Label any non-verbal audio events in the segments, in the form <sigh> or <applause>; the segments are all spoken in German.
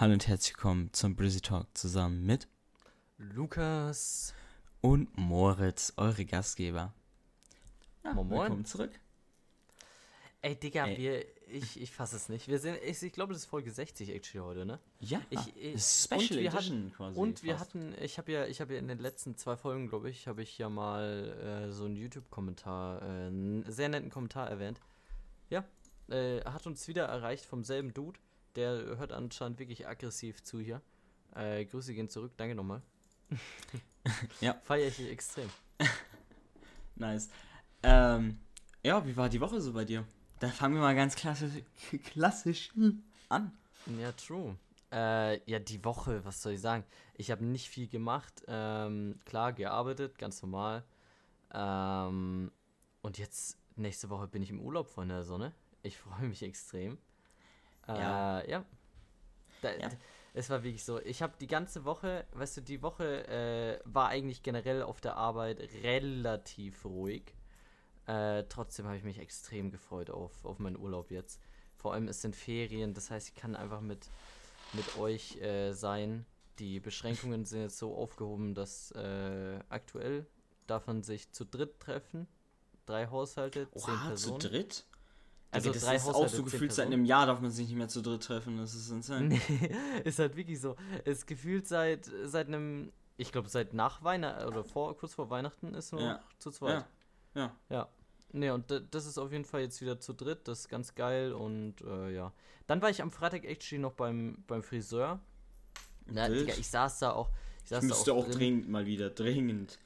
Hallo und herzlich willkommen zum Brizzy Talk zusammen mit Lukas. und Moritz, eure Gastgeber. Ja, Moin, moin. Willkommen zurück. Ey, Digga, Ey. wir. Ich, ich fasse es nicht. Wir sind. Ich, ich glaube, das ist Folge 60 actually heute, ne? Ja, Ich- ich- das ist und Special wir Edition quasi. Und wir fast. hatten, ich habe ja, ich habe ja in den letzten zwei Folgen, glaube ich, habe ich ja mal äh, so einen YouTube-Kommentar, äh, einen sehr netten Kommentar erwähnt. Ja, äh, hat uns wieder erreicht vom selben Dude. Der hört anscheinend wirklich aggressiv zu hier. Äh, Grüße gehen zurück, danke nochmal. <laughs> Ja. Feier ich extrem. <laughs> Nice. Ähm, ja, wie war die Woche so bei dir? Da fangen wir mal ganz klassisch, klassisch an. Ja, true. Äh, ja, die Woche, was soll ich sagen? Ich habe nicht viel gemacht. Ähm, klar, gearbeitet, ganz normal. Ähm, und jetzt, nächste Woche bin ich im Urlaub von der Sonne. Ich freue mich extrem. Äh, Ja. ja. Da, Ja. Es war wirklich so. Ich habe die ganze Woche, weißt du, die Woche äh, war eigentlich generell auf der Arbeit relativ ruhig. Äh, trotzdem habe ich mich extrem gefreut auf, auf meinen Urlaub jetzt. Vor allem es sind Ferien, das heißt, ich kann einfach mit, mit euch äh, sein. Die Beschränkungen sind jetzt so aufgehoben, dass äh, aktuell darf man sich zu dritt treffen. Drei Haushalte, zehn Oha, zu Personen. dritt? Also Also das drei ist auch Haushalte, so zehn gefühlt seit einem Jahr darf man sich nicht mehr zu dritt treffen. Das ist insane. Nee, <laughs> ist halt wirklich so. Es gefühlt seit seit einem, ich glaube seit nach Weihnachten oder vor kurz vor Weihnachten ist nur Ja. noch zu zweit. Ja, ja. Ja. Nee, und das ist auf jeden Fall jetzt wieder zu dritt, das ist ganz geil und äh, ja. Dann war ich am Freitag actually noch beim, beim Friseur. Na. Digga, ich saß da auch. Ich saß Ich da müsste auch drin. dringend mal wieder, dringend.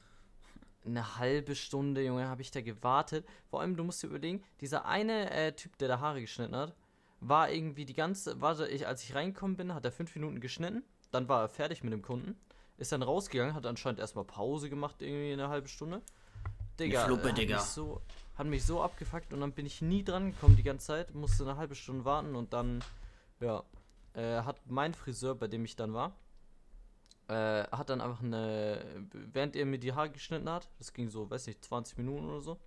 Eine halbe Stunde, Junge, habe ich da gewartet. Vor allem, du musst dir überlegen, dieser eine äh, Typ, der da Haare geschnitten hat, war irgendwie die ganze, warte, ich, als ich reingekommen bin, hat er fünf Minuten geschnitten, dann war er fertig mit dem Kunden, ist dann rausgegangen, hat anscheinend erstmal Pause gemacht, irgendwie eine halbe Stunde. Digga, Fluppe, äh, hat, Digga. Mich so, hat mich so abgefuckt und dann bin ich nie dran gekommen die ganze Zeit, musste eine halbe Stunde warten und dann, ja, äh, hat mein Friseur, bei dem ich dann war, äh, hat dann einfach eine, während er mir die Haare geschnitten hat, das ging so, weiß nicht, 20 Minuten oder so,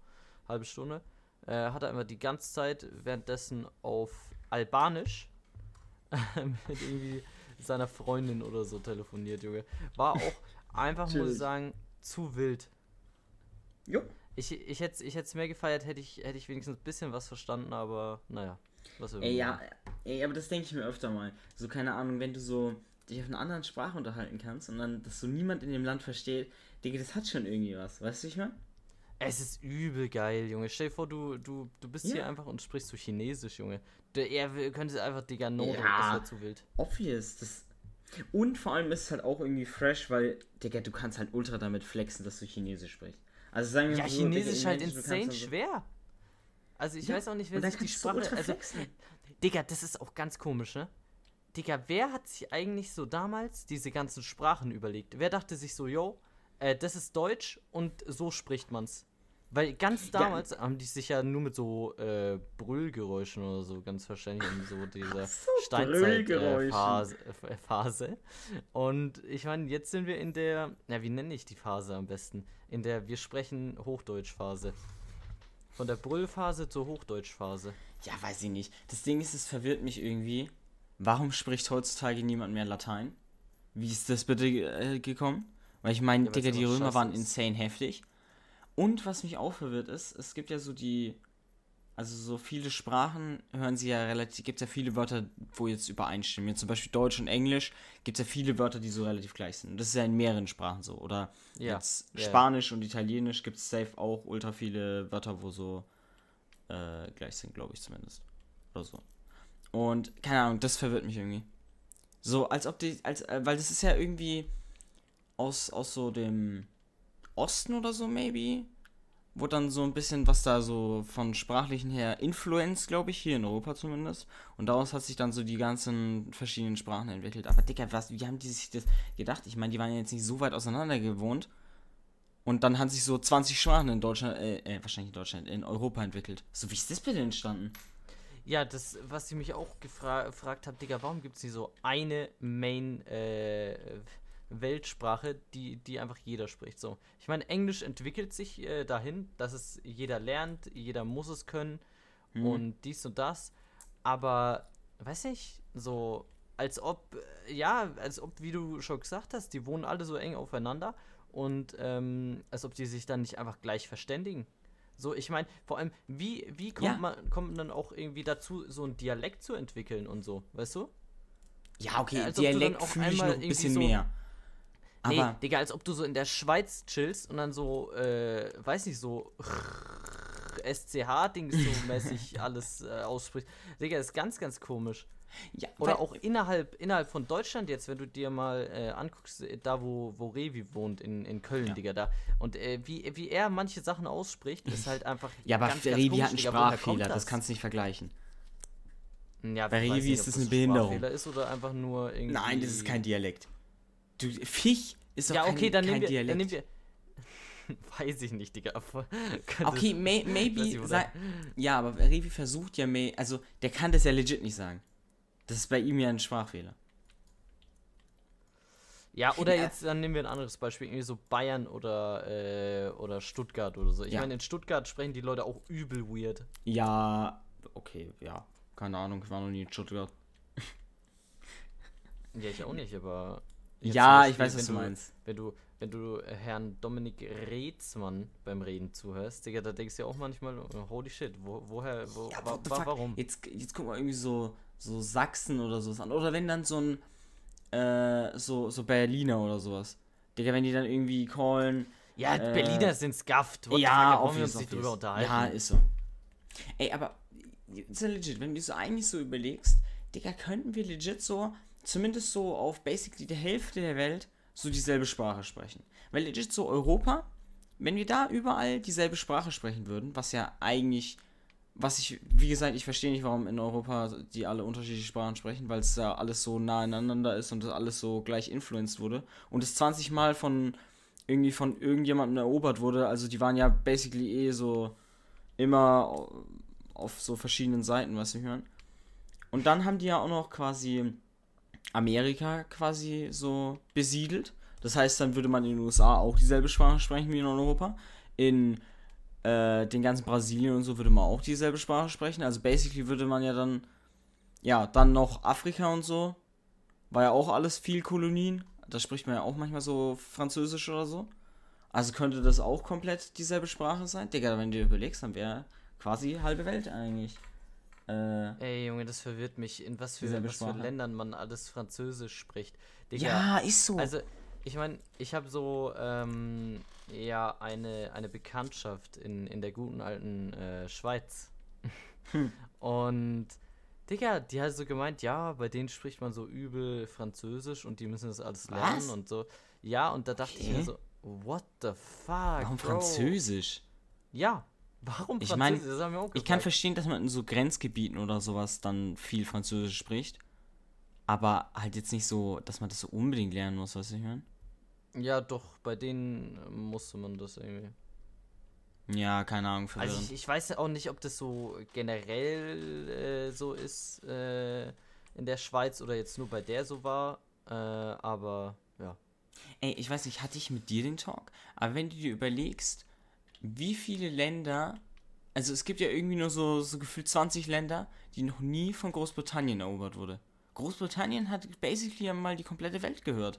halbe Stunde, äh, hat er einfach die ganze Zeit währenddessen auf Albanisch <laughs> mit irgendwie seiner Freundin oder so telefoniert, Junge. War auch <laughs> einfach, muss ich sagen, zu wild. Jo. Ich, ich hätte ich es mehr gefeiert, hätte ich, hätte ich wenigstens ein bisschen was verstanden, aber naja. Was Ey, ja, ey, aber das denke ich mir öfter mal. So, keine Ahnung, wenn du so dich auf einer anderen Sprache unterhalten kannst und dann, dass so niemand in dem Land versteht, Digga, das hat schon irgendwie was, weißt du, ich mein? Es ist übel geil, Junge. Stell dir vor, du, du, du bist Ja. hier einfach und sprichst so Chinesisch, Junge. Der, er könnte einfach, Digga, no, Ja. das wäre zu wild. Obvious, das. Und vor allem ist es halt auch irgendwie fresh, weil, Digga, du kannst halt ultra damit flexen, dass du Chinesisch sprichst. Also sagen wir Ja, mal so, Chinesisch Digga, halt insane dann schwer. Also ich Ja, weiß auch nicht, wer sich die Sprache. ultra Also. Digga, das ist auch ganz komisch, ne? Digga, wer hat sich eigentlich so damals diese ganzen Sprachen überlegt? Wer dachte sich so, yo, äh, das ist Deutsch und so spricht man's? Weil ganz Ja. damals haben die sich ja nur mit so äh, Brüllgeräuschen oder so ganz wahrscheinlich in so dieser so, Steinzeit-Phase. Äh, äh, Phase. Und ich meine, jetzt sind wir in der, na, wie nenne ich die Phase am besten? In der wir sprechen Hochdeutsch-Phase. Von der Brüllphase zur Hochdeutsch-Phase. Ja, weiß ich nicht. Das Ding ist, es verwirrt mich irgendwie. Warum spricht heutzutage niemand mehr Latein? Wie ist das bitte äh, gekommen? Weil ich meine, Ja, Digga, die Römer waren ist. insane heftig. Und was mich auch verwirrt ist, es gibt ja so die. Also so viele Sprachen hören sie ja relativ. Gibt ja viele Wörter, wo jetzt übereinstimmen. Jetzt zum Beispiel Deutsch und Englisch gibt es ja viele Wörter, die so relativ gleich sind. Und das ist ja in mehreren Sprachen so. Oder Ja, jetzt ja. Spanisch und Italienisch gibt es safe auch ultra viele Wörter, wo so äh, gleich sind, glaube ich zumindest. Oder so. Und keine Ahnung, das verwirrt mich irgendwie. So, als ob die, als, äh, weil das ist ja irgendwie aus, aus so dem Osten oder so, maybe. Wo dann so ein bisschen, was da so von sprachlichen her Influence, glaube ich, hier in Europa zumindest. Und daraus hat sich dann so die ganzen verschiedenen Sprachen entwickelt. Aber Dicker, was, wie haben die sich das gedacht? Ich meine, die waren ja jetzt nicht so weit auseinander gewohnt. Und dann haben sich so 20 Sprachen in Deutschland, äh, äh, wahrscheinlich in Deutschland, in Europa entwickelt. So, wie ist das bitte entstanden? Ja, das, was ich mich auch gefra gefragt habe, Digga, warum gibt es nicht so eine Main äh, Weltsprache, die, die einfach jeder spricht? So, ich meine, Englisch entwickelt sich äh, dahin, dass es jeder lernt, jeder muss es können Mhm. und dies und das. Aber, weiß nicht, so als ob, äh, ja, als ob, wie du schon gesagt hast, die wohnen alle so eng aufeinander und ähm, als ob die sich dann nicht einfach gleich verständigen. So, ich meine, vor allem, wie, wie kommt, Ja. man, kommt man dann auch irgendwie dazu, so einen Dialekt zu entwickeln und so, weißt du? Ja, okay, als du dann Dialekt auch fühle ich noch ein bisschen so- mehr. Nee, Aber Digga, als ob du so in der Schweiz chillst und dann so, äh, weiß nicht, so <laughs> SCH-Dings so mäßig <laughs> alles äh, aussprichst. Digga, ist ganz, ganz komisch. Ja, Oder weil- auch innerhalb, innerhalb von Deutschland jetzt, wenn du dir mal äh, anguckst, äh, da wo, wo Revi wohnt, in, in Köln, Ja. Digga, da. Und äh, wie, wie er manche Sachen ausspricht, ist halt einfach. Ja, aber ganz, ganz Revi hat einen Sprachfehler, das kannst du nicht vergleichen. Ja, bei Revi nicht, ist ob das ein eine Behinderung. Sprachfehler ist oder einfach nur irgendwie. Nein, das ist kein Dialekt. Du, Fisch ist doch Ja, kein, okay, dann kein wir. Dialekt. Dann nehmen wir <laughs> weiß ich nicht, Digga. <laughs> Okay, may, maybe. Sei, ja, aber Revi versucht ja, may, also der kann das ja legit nicht sagen. Das ist bei ihm ja ein Sprachfehler. Ja, oder Ja. jetzt, dann nehmen wir ein anderes Beispiel, irgendwie so Bayern oder, äh, oder Stuttgart oder so. Ich Ja. meine, in Stuttgart sprechen die Leute auch übel weird. Ja, okay, ja. Keine Ahnung, ich war noch nie in Stuttgart. <laughs> Ja, ich auch nicht, aber. Ja, zum ich weiß, Beispiel, was du meinst. Wenn du, wenn du äh, Herrn Dominik Reetzmann beim Reden zuhörst, Digga, da denkst du ja auch manchmal, äh, holy shit, wo, woher, wo, Ja, wa, wa, warum? Jetzt, jetzt guck mal irgendwie so, so Sachsen oder sowas an. Oder wenn dann so ein, äh, so, so Berliner oder sowas. Digga, wenn die dann irgendwie callen. Ja, äh, Berliner sind scuffed. What ja, brauchen wir uns nicht drüber unterhalten. Ja, ist so. Ey, aber, ist ja legit, wenn du so eigentlich so überlegst, Digga, könnten wir legit so, zumindest so auf basically der Hälfte der Welt, so dieselbe Sprache sprechen. Weil legit so Europa, wenn wir da überall dieselbe Sprache sprechen würden, was ja eigentlich, was ich, wie gesagt, ich verstehe nicht, warum in Europa die alle unterschiedliche Sprachen sprechen, weil es da alles so nah aneinander ist und das alles so gleich influenced wurde und es 20 Mal von irgendwie von irgendjemandem erobert wurde. Also die waren ja basically eh so immer auf so verschiedenen Seiten, was wir hören. Und dann haben die ja auch noch quasi Amerika quasi so besiedelt. Das heißt, dann würde man in den USA auch dieselbe Sprache sprechen wie in Europa. In äh, den ganzen Brasilien und so würde man auch dieselbe Sprache sprechen. Also basically würde man ja dann, ja, dann noch Afrika und so. War ja auch alles viel Kolonien. Da spricht man ja auch manchmal so Französisch oder so. Also könnte das auch komplett dieselbe Sprache sein? Digga, wenn du dir überlegst, dann wäre quasi halbe Welt eigentlich. Äh, Ey, Junge, das verwirrt mich, in was für, was für. Ländern man alles Französisch spricht. Digga, ja, ist so. Also, ich meine, ich habe so, ähm, ja, eine, eine Bekanntschaft in, in der guten alten äh, Schweiz. Hm. Und, Digga, die hat so gemeint, ja, bei denen spricht man so übel Französisch und die müssen das alles lernen Was? und so. Ja, und da dachte ich mir Okay. so, what the fuck, Warum Bro? Französisch? Ja, warum Ich Französisch? mein, das haben wir auch Ich kann verstehen, dass man in so Grenzgebieten oder sowas dann viel Französisch spricht. Aber halt jetzt nicht so, dass man das so unbedingt lernen muss, was ich meine. Ja, doch, bei denen äh, musste man das irgendwie. Ja, keine Ahnung, Also verwirrend. ich, ich weiß auch nicht, ob das so generell äh, so ist äh, in der Schweiz oder jetzt nur bei der so war. Äh, aber ja. Ey, ich weiß nicht, hatte ich mit dir den Talk? Aber wenn du dir überlegst, wie viele Länder, also es gibt ja irgendwie nur so, so gefühlt 20 Länder, die noch nie von Großbritannien erobert wurde. Großbritannien hat basically ja mal die komplette Welt gehört.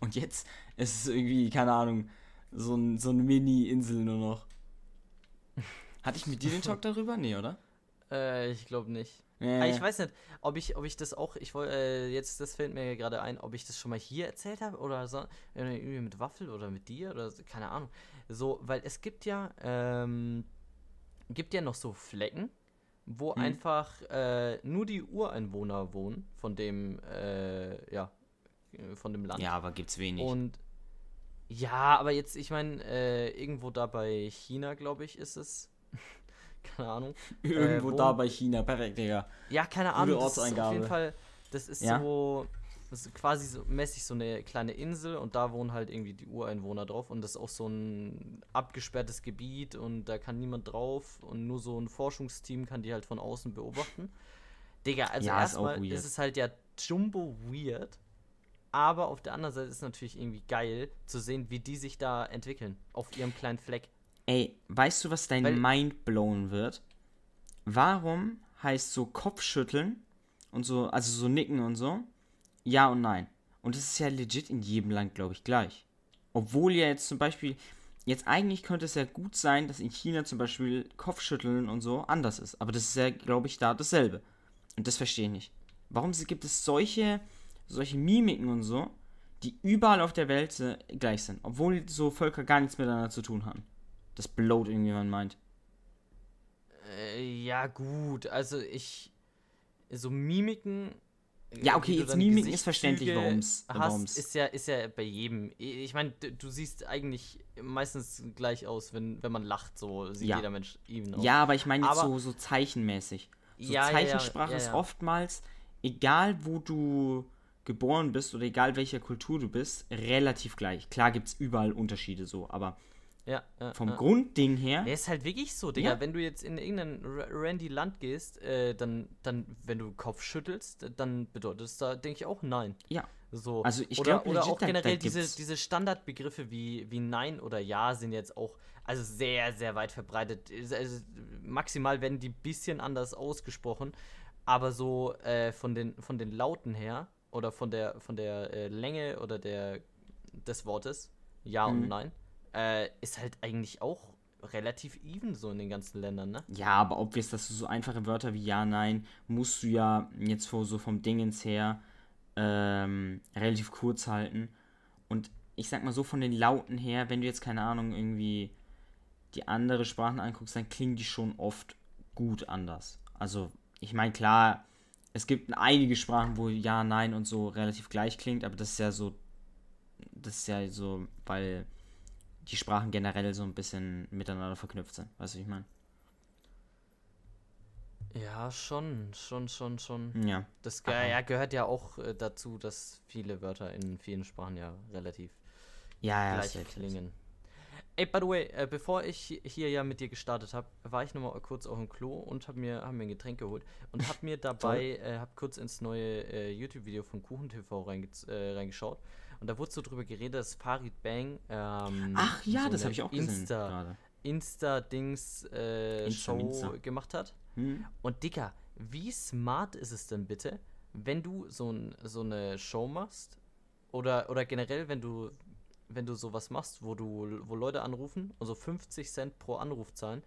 Und jetzt ist es irgendwie, keine Ahnung, so, ein, so eine Mini-Insel nur noch. Hatte ich mit dir den Talk <laughs> darüber? Nee, oder? Äh, ich glaube nicht. Aber ich weiß nicht, ob ich, ob ich das auch, ich wollte, äh, jetzt, das fällt mir gerade ein, ob ich das schon mal hier erzählt habe oder so, äh, irgendwie mit Waffel oder mit dir oder so, keine Ahnung. So, weil es gibt ja, ähm, gibt ja noch so Flecken, wo Hm. einfach äh, nur die Ureinwohner wohnen von dem, äh, ja, äh, von dem Land. Ja, aber gibt's wenig. Und ja, aber jetzt, ich meine, äh, irgendwo da bei China, glaube ich, ist es. <laughs> keine Ahnung. <laughs> Irgendwo wo- da bei China, perfekt, Digga. Ja, keine Gute Ahnung. Das ist auf Ortseingabe. jeden Fall, das ist Ja? so, das ist quasi so mäßig so eine kleine Insel und da wohnen halt irgendwie die Ureinwohner drauf und das ist auch so ein abgesperrtes Gebiet und da kann niemand drauf und nur so ein Forschungsteam kann die halt von außen beobachten. Digga, also Ja, ist erstmal weird. ist es halt ja jumbo weird, aber auf der anderen Seite ist es natürlich irgendwie geil zu sehen, wie die sich da entwickeln auf ihrem kleinen Fleck. Ey, weißt du, was dein Weil- Mind blown wird? Warum heißt so Kopfschütteln und so, also so nicken und so, ja und nein. Und das ist ja legit in jedem Land, glaube ich, gleich. Obwohl ja jetzt zum Beispiel, jetzt eigentlich könnte es ja gut sein, dass in China zum Beispiel Kopfschütteln und so anders ist. Aber das ist ja, glaube ich, da dasselbe. Und das verstehe ich nicht. Warum gibt es solche, solche Mimiken und so, die überall auf der Welt äh, gleich sind, obwohl so Völker gar nichts miteinander zu tun haben? Das blowt irgendwie, man meint. Äh, ja, gut. Also ich. So Mimiken. Ja, okay, jetzt Mimiken ist verständlich, warum es. Ist ja, ist ja bei jedem. Ich meine, du siehst eigentlich meistens gleich aus, wenn, wenn man lacht, so sieht Ja. jeder Mensch even aus. Ja, aber ich meine jetzt Aber- so, so zeichenmäßig. So Ja, Zeichensprache ja, ist oftmals, egal wo du geboren bist oder egal welcher Kultur du bist, relativ gleich. Klar gibt es überall Unterschiede so, aber ja, ja, vom ja. Grundding her, Der ist halt wirklich so, Digga. Ja. Wenn du jetzt in irgendein ra- randy Land gehst, äh, dann, dann, wenn du Kopf schüttelst, dann bedeutet es da, denke ich, auch Nein. ja. So. Also ich oder, glaub, oder auch generell diese, gibt's- diese Standardbegriffe wie, wie Nein oder Ja sind jetzt auch also sehr, sehr weit verbreitet. Also, maximal werden die bisschen anders ausgesprochen, aber so äh, von, den, von den Lauten her oder von der, von der äh, Länge oder der, des Wortes, Ja und Mhm. Nein, äh, ist halt eigentlich auch relativ even so in den ganzen Ländern, ne? Ja, aber obvious, dass du so einfache Wörter wie ja, nein, musst du ja jetzt so vom Dingens her ähm, relativ kurz halten. Und ich sag mal so von den Lauten her, wenn du jetzt keine Ahnung irgendwie die andere Sprachen anguckst, dann klingen die schon oft gut anders. Also ich meine klar, es gibt einige Sprachen, wo ja, nein und so relativ gleich klingt, aber das ist ja so, das ist ja so, weil die Sprachen generell so ein bisschen miteinander verknüpft sind. Weißt du, wie ich meine? Ja, schon, schon, schon, schon. Ja. Das ge ja, gehört ja auch äh, dazu, dass viele Wörter in vielen Sprachen ja relativ Ja, ja, gleich klingen. Ey, by the way, äh, bevor ich hi- hier ja mit dir gestartet habe, war ich nochmal kurz auf dem Klo und habe mir, hab mir ein Getränk geholt und habe mir <laughs> dabei, äh, habe kurz ins neue äh, YouTube-Video von KuchenTV reinge äh, reingeschaut und da wurde so drüber geredet, dass Farid Bang ähm, Ach ja, so das habe ich auch gesehen. Insta, gerade. Insta-Dings äh, Insta, Show Minsta. gemacht hat. Hm? Und Dicker, wie smart ist es denn bitte, wenn du so, ein, so eine Show machst oder, oder generell, wenn du, wenn du sowas machst, wo du, wo Leute anrufen und so 50 Cent pro Anruf zahlen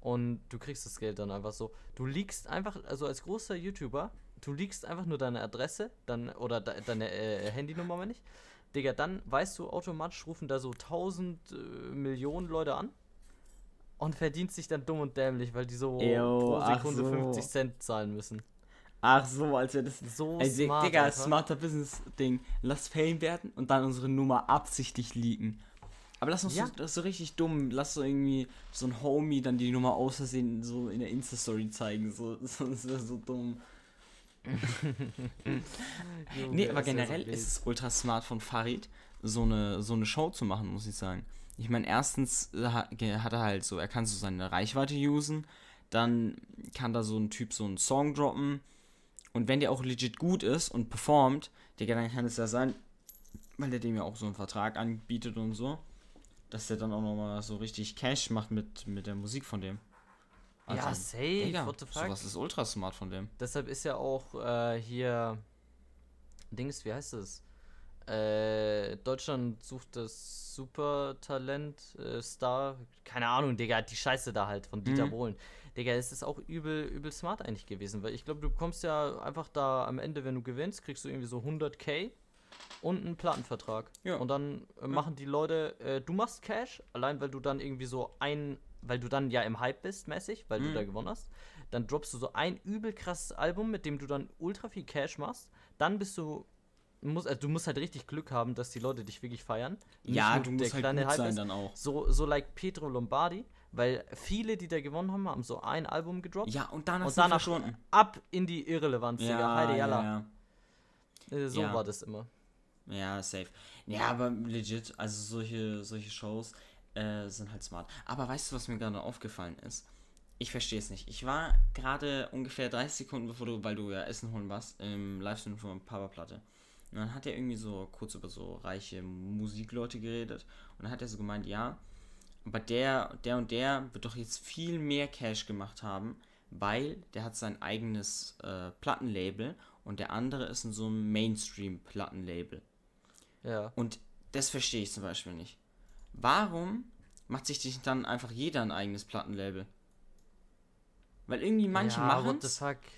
und du kriegst das Geld dann einfach so. Du liegst einfach, also als großer YouTuber, du liegst einfach nur deine Adresse dann oder de, deine äh, Handynummer, meine ich. Digga, dann weißt du, automatisch rufen da so 1000 äh, Millionen Leute an und verdient sich dann dumm und dämlich, weil die so Eyo, pro Sekunde so. 50 Cent zahlen müssen. Ach so, als wäre das. So Dig- smart. Digga, Alter. smarter Business-Ding. Lass Fame werden und dann unsere Nummer absichtlich leaken. Aber lass uns Ja. so, das ist so richtig dumm. Lass so irgendwie so ein Homie dann die Nummer aus Versehen so in der Insta-Story zeigen. So, so, <laughs> das wäre so dumm. <laughs> Junge, Nee, aber generell ist es ultra smart von Farid, so eine, so eine Show zu machen, muss ich sagen. Ich meine, erstens äh, hat er halt so, er kann so seine Reichweite usen, dann kann da so ein Typ so einen Song droppen und wenn der auch legit gut ist und performt, Digga, dann kann es ja sein, weil der dem ja auch so einen Vertrag anbietet und so, dass der dann auch nochmal so richtig Cash macht mit, mit der Musik von dem. ja, Also, safe, Digga, what the fuck. sowas ist ultra smart von dem. Deshalb ist ja auch äh, hier Dings, wie heißt es? Äh, Deutschland sucht das Supertalent äh, Star, keine Ahnung, Digga, die Scheiße da halt von Dieter Mhm. Bohlen. Digga, es ist auch übel, übel smart eigentlich gewesen, weil ich glaube, du bekommst ja einfach da am Ende, wenn du gewinnst, kriegst du irgendwie so 100k und einen Plattenvertrag. Ja. Und dann äh, machen die Leute, äh, du machst Cash, allein weil du dann irgendwie so ein, weil du dann ja im Hype bist, mäßig, weil du Mhm. da gewonnen hast. Dann droppst du so ein übel krasses Album, mit dem du dann ultra viel Cash machst. Dann bist du, musst, also du musst halt richtig Glück haben, dass die Leute dich wirklich feiern. Ja, du musst halt gut Hype sein ist. dann auch. So, so like Pedro Lombardi, weil viele, die da gewonnen haben, haben so ein Album gedroppt. Ja, und danach und danach verschwunden. ab in die Irrelevanz, Digga. Heide Jalla. ja. Äh, So Ja. war das immer. Ja, safe. Ja, aber legit, also solche, solche Shows äh, sind halt smart. Aber weißt du, was mir gerade aufgefallen ist? Ich verstehe es nicht. Ich war gerade ungefähr 30 Sekunden, bevor du, weil du ja Essen holen warst, im Livestream von Papa Platte. Und dann hat er irgendwie so kurz über so reiche Musikleute geredet. Und dann hat er so gemeint, ja, aber der, der und der wird doch jetzt viel mehr Cash gemacht haben, weil der hat sein eigenes äh, Plattenlabel und der andere ist in so einem Mainstream-Plattenlabel. Ja. Und das verstehe ich zum Beispiel nicht. Warum macht sich dann einfach jeder ein eigenes Plattenlabel? Weil irgendwie manche ja, machen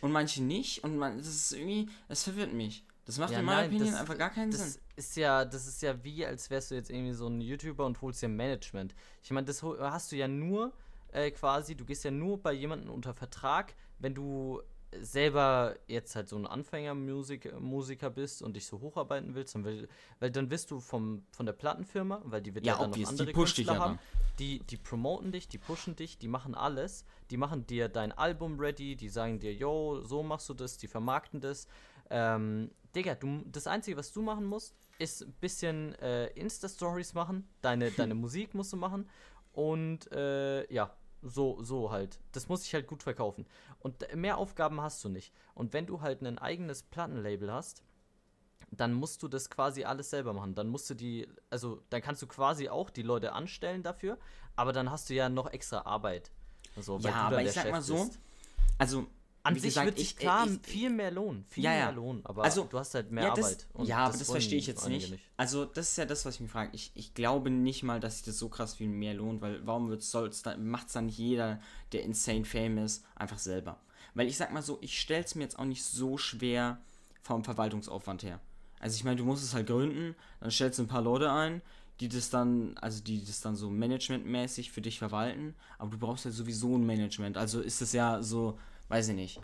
und manche nicht und man, das ist irgendwie, das verwirrt mich. Das macht Ja, in meiner nein, Opinion das- einfach gar keinen Das Sinn. Ist ja, das ist ja wie, als wärst du jetzt irgendwie so ein YouTuber und holst dir Management. Ich meine, das hast du ja nur äh, quasi, du gehst ja nur bei jemandem unter Vertrag, wenn du selber jetzt halt so ein Anfänger-Musiker Musiker bist und dich so hocharbeiten willst, dann will, weil dann wirst du vom, von der Plattenfirma, weil die wird Ja, ja, dann noch die andere dich Künstler ja haben, die, die promoten dich, die pushen dich, die machen alles, die machen dir dein Album ready, die sagen dir, yo, so machst du das, die vermarkten das. Ähm, Digga, du, das Einzige, was du machen musst, ist ein bisschen äh, Insta-Stories machen, deine, deine <laughs> Musik musst du machen und äh, ja, so, so halt. Das muss ich halt gut verkaufen. Und mehr Aufgaben hast du nicht. Und wenn du halt ein eigenes Plattenlabel hast, dann musst du das quasi alles selber machen. Dann musst du die, also dann kannst du quasi auch die Leute anstellen dafür, aber dann hast du ja noch extra Arbeit. So, weil Ja, aber ich sag Chef mal so, bist. Also, An sich gesagt, wird sich ich- klar ich- viel mehr Lohn, viel Ja, ja. mehr Lohn, aber Also, du hast halt mehr ja, das, Arbeit. und ja, aber das verstehe ich jetzt einige nicht. Also, das ist ja das, was ich mich frage. Ich, ich glaube nicht mal, dass sich das so krass viel mehr lohnt, weil warum macht es dann nicht jeder, der insane fame ist, einfach selber? Weil ich sag mal so, ich stelle es mir jetzt auch nicht so schwer vom Verwaltungsaufwand her. Also ich meine, du musst es halt gründen, dann stellst du ein paar Leute ein, die das dann, also die das dann so managementmäßig für dich verwalten, aber du brauchst ja sowieso ein Management. Also ist es ja so, weiß ich nicht.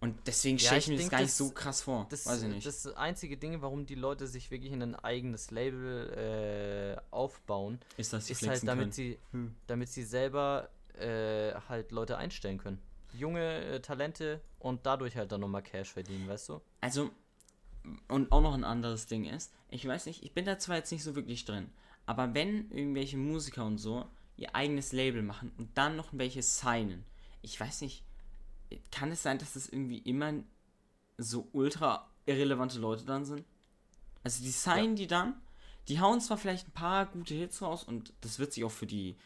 Und deswegen Ja, stelle ich ich mir das gar nicht das- so krass vor. Das, weiß ich nicht. das einzige Ding, warum die Leute sich wirklich in ein eigenes Label äh, aufbauen, ist, dass sie ist halt, damit können. sie, Hm. damit sie selber äh, halt Leute einstellen können. Junge äh, Talente und dadurch halt dann nochmal Cash verdienen, weißt du? Also, und auch noch ein anderes Ding ist, ich weiß nicht, ich bin da zwar jetzt nicht so wirklich drin, aber wenn irgendwelche Musiker und so ihr eigenes Label machen und dann noch welche signen, ich weiß nicht, kann es sein, dass das irgendwie immer so ultra irrelevante Leute dann sind? Also die signen die dann, die hauen zwar vielleicht ein paar gute Hits raus und das wird sich auch für die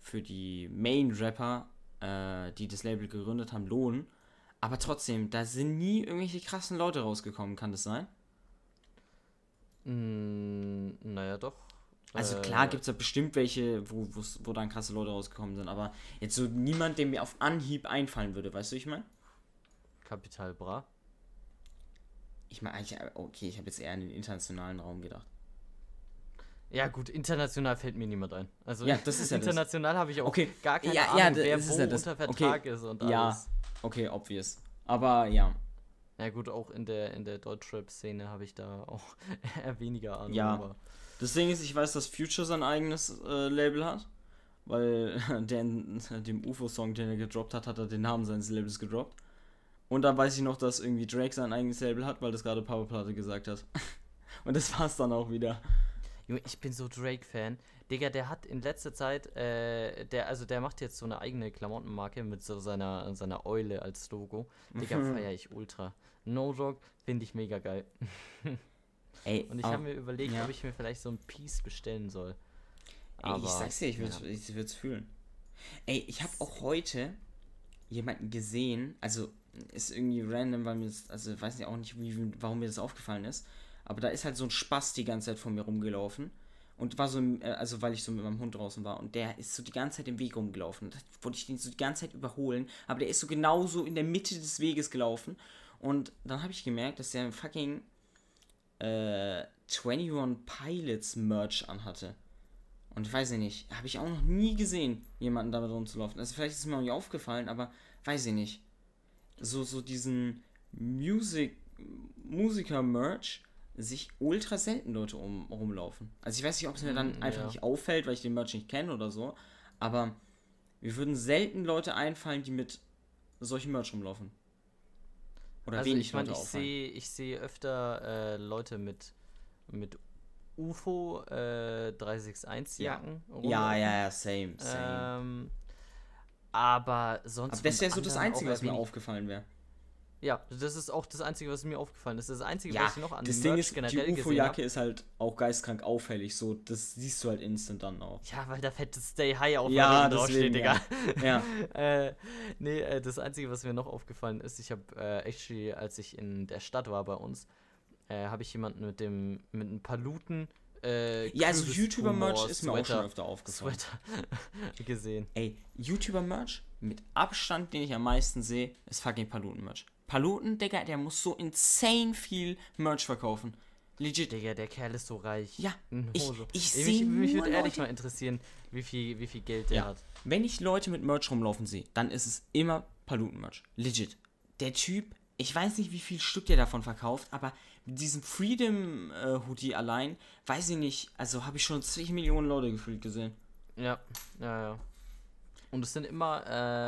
für die Main-Rapper, äh, die das Label gegründet haben, lohnen. Aber trotzdem, da sind nie irgendwelche krassen Leute rausgekommen, kann das sein? Mm, naja, doch. Also Äh, klar gibt es ja bestimmt welche, wo, wo dann krasse Leute rausgekommen sind, aber jetzt so niemand, der mir auf Anhieb einfallen würde, weißt du, ich meine? Capital Bra. Ich meine eigentlich, okay, ich habe jetzt eher an den internationalen Raum gedacht. Ja gut, international fällt mir niemand ein. Also Ja, das ist ja international habe ich auch Okay, gar keine ja, Ahnung, ja, wer das ist wo ja das. unter Okay, Vertrag ist und ja. alles. Okay, obvious. Aber ja, Ja gut, auch in der in der Deutschrap-Szene habe ich da auch <laughs> eher weniger Ahnung. Ja. Aber das Ding ist, ich weiß, dass Future sein eigenes äh, Label hat, weil <laughs> der in dem UFO-Song, den er gedroppt hat, hat er den Namen seines Labels gedroppt. Und dann weiß ich noch, dass irgendwie Drake sein eigenes Label hat, weil das gerade Powerplatte gesagt hat. <laughs> Und das war's dann auch wieder. Junge, ich bin so Drake-Fan. Digga, der hat in letzter Zeit, äh, der, also der macht jetzt so eine eigene Klamottenmarke mit so seiner, seiner Eule als Logo. Digga, <laughs> feier ich ultra. No Joke, finde ich mega geil. Ey, Und ich habe mir überlegt, ja. ob ich mir vielleicht so ein Piece bestellen soll. Ey, ich sag's dir, ich ja. würde ich würd's fühlen. Ey, ich habe auch heute jemanden gesehen, also ist irgendwie random, weil mir das, also weiß nicht auch nicht, wie, warum mir das aufgefallen ist, aber da ist halt so ein Spaß die ganze Zeit vor mir rumgelaufen und war so, äh, also weil ich so mit meinem Hund draußen war und der ist so die ganze Zeit im Weg rumgelaufen. Da wollte ich den so die ganze Zeit überholen, aber der ist so genauso in der Mitte des Weges gelaufen und dann habe ich gemerkt, dass der fucking äh, 21 Pilots Merch anhatte. Und ich weiß ich nicht, habe ich auch noch nie gesehen, jemanden damit rumzulaufen. Also vielleicht ist es mir auch nicht aufgefallen, aber weiß ich nicht. So, so diesen Music, Musiker-Merch sich ultra selten Leute um, rumlaufen. Also ich weiß nicht, ob es mir dann Mm, einfach ja. nicht auffällt, weil ich den Merch nicht kenne oder so, aber mir würden selten Leute einfallen, die mit solchen Merch rumlaufen. Oder also wenig ich meine, ich sehe ich sehe öfter äh, Leute mit, mit UFO äh, 361 Ja. Jacken. Ja, ja, ja, same, same. Ähm, aber sonst. aber das wäre so das Einzige, was mir aufgefallen wäre. Ja, das ist auch das Einzige, was mir aufgefallen ist. Das ist das Einzige, Ja, was ich noch an das Ding Merch ist, generell die. UFO-Jacke ist halt auch geistkrank auffällig. So, das siehst du halt instant dann auch. Ja, weil da fette Stay High auf Ja, dem deswegen, Digga. <laughs> Ja. <laughs> äh, nee, äh, das Einzige, was mir noch aufgefallen ist, ich habe äh, actually, als ich in der Stadt war bei uns, äh, habe ich jemanden mit dem, mit einem Paluten, äh, Ja, also YouTuber-Merch ist mir auch schon Sweater- öfter aufgefallen. Sweater <laughs> gesehen. Ey, YouTuber-Merch mit Abstand, den ich am meisten sehe, ist fucking Paluten-Merch. Paluten, Digga, der muss so insane viel Merch verkaufen. Legit. Digga, der Kerl ist so reich. Ja, ich- ich Ey, seh Mich, mich würde ehrlich Leute- mal interessieren, wie viel, wie viel Geld der Ja. hat. Wenn ich Leute mit Merch rumlaufen sehe, dann ist es immer Paluten-Merch. Legit. Der Typ, ich weiß nicht, wie viel Stück der davon verkauft, aber mit diesem Freedom-Hoodie allein, weiß ich nicht, also habe ich schon zig Millionen Leute gefühlt gesehen. Ja, ja, ja. Und es sind immer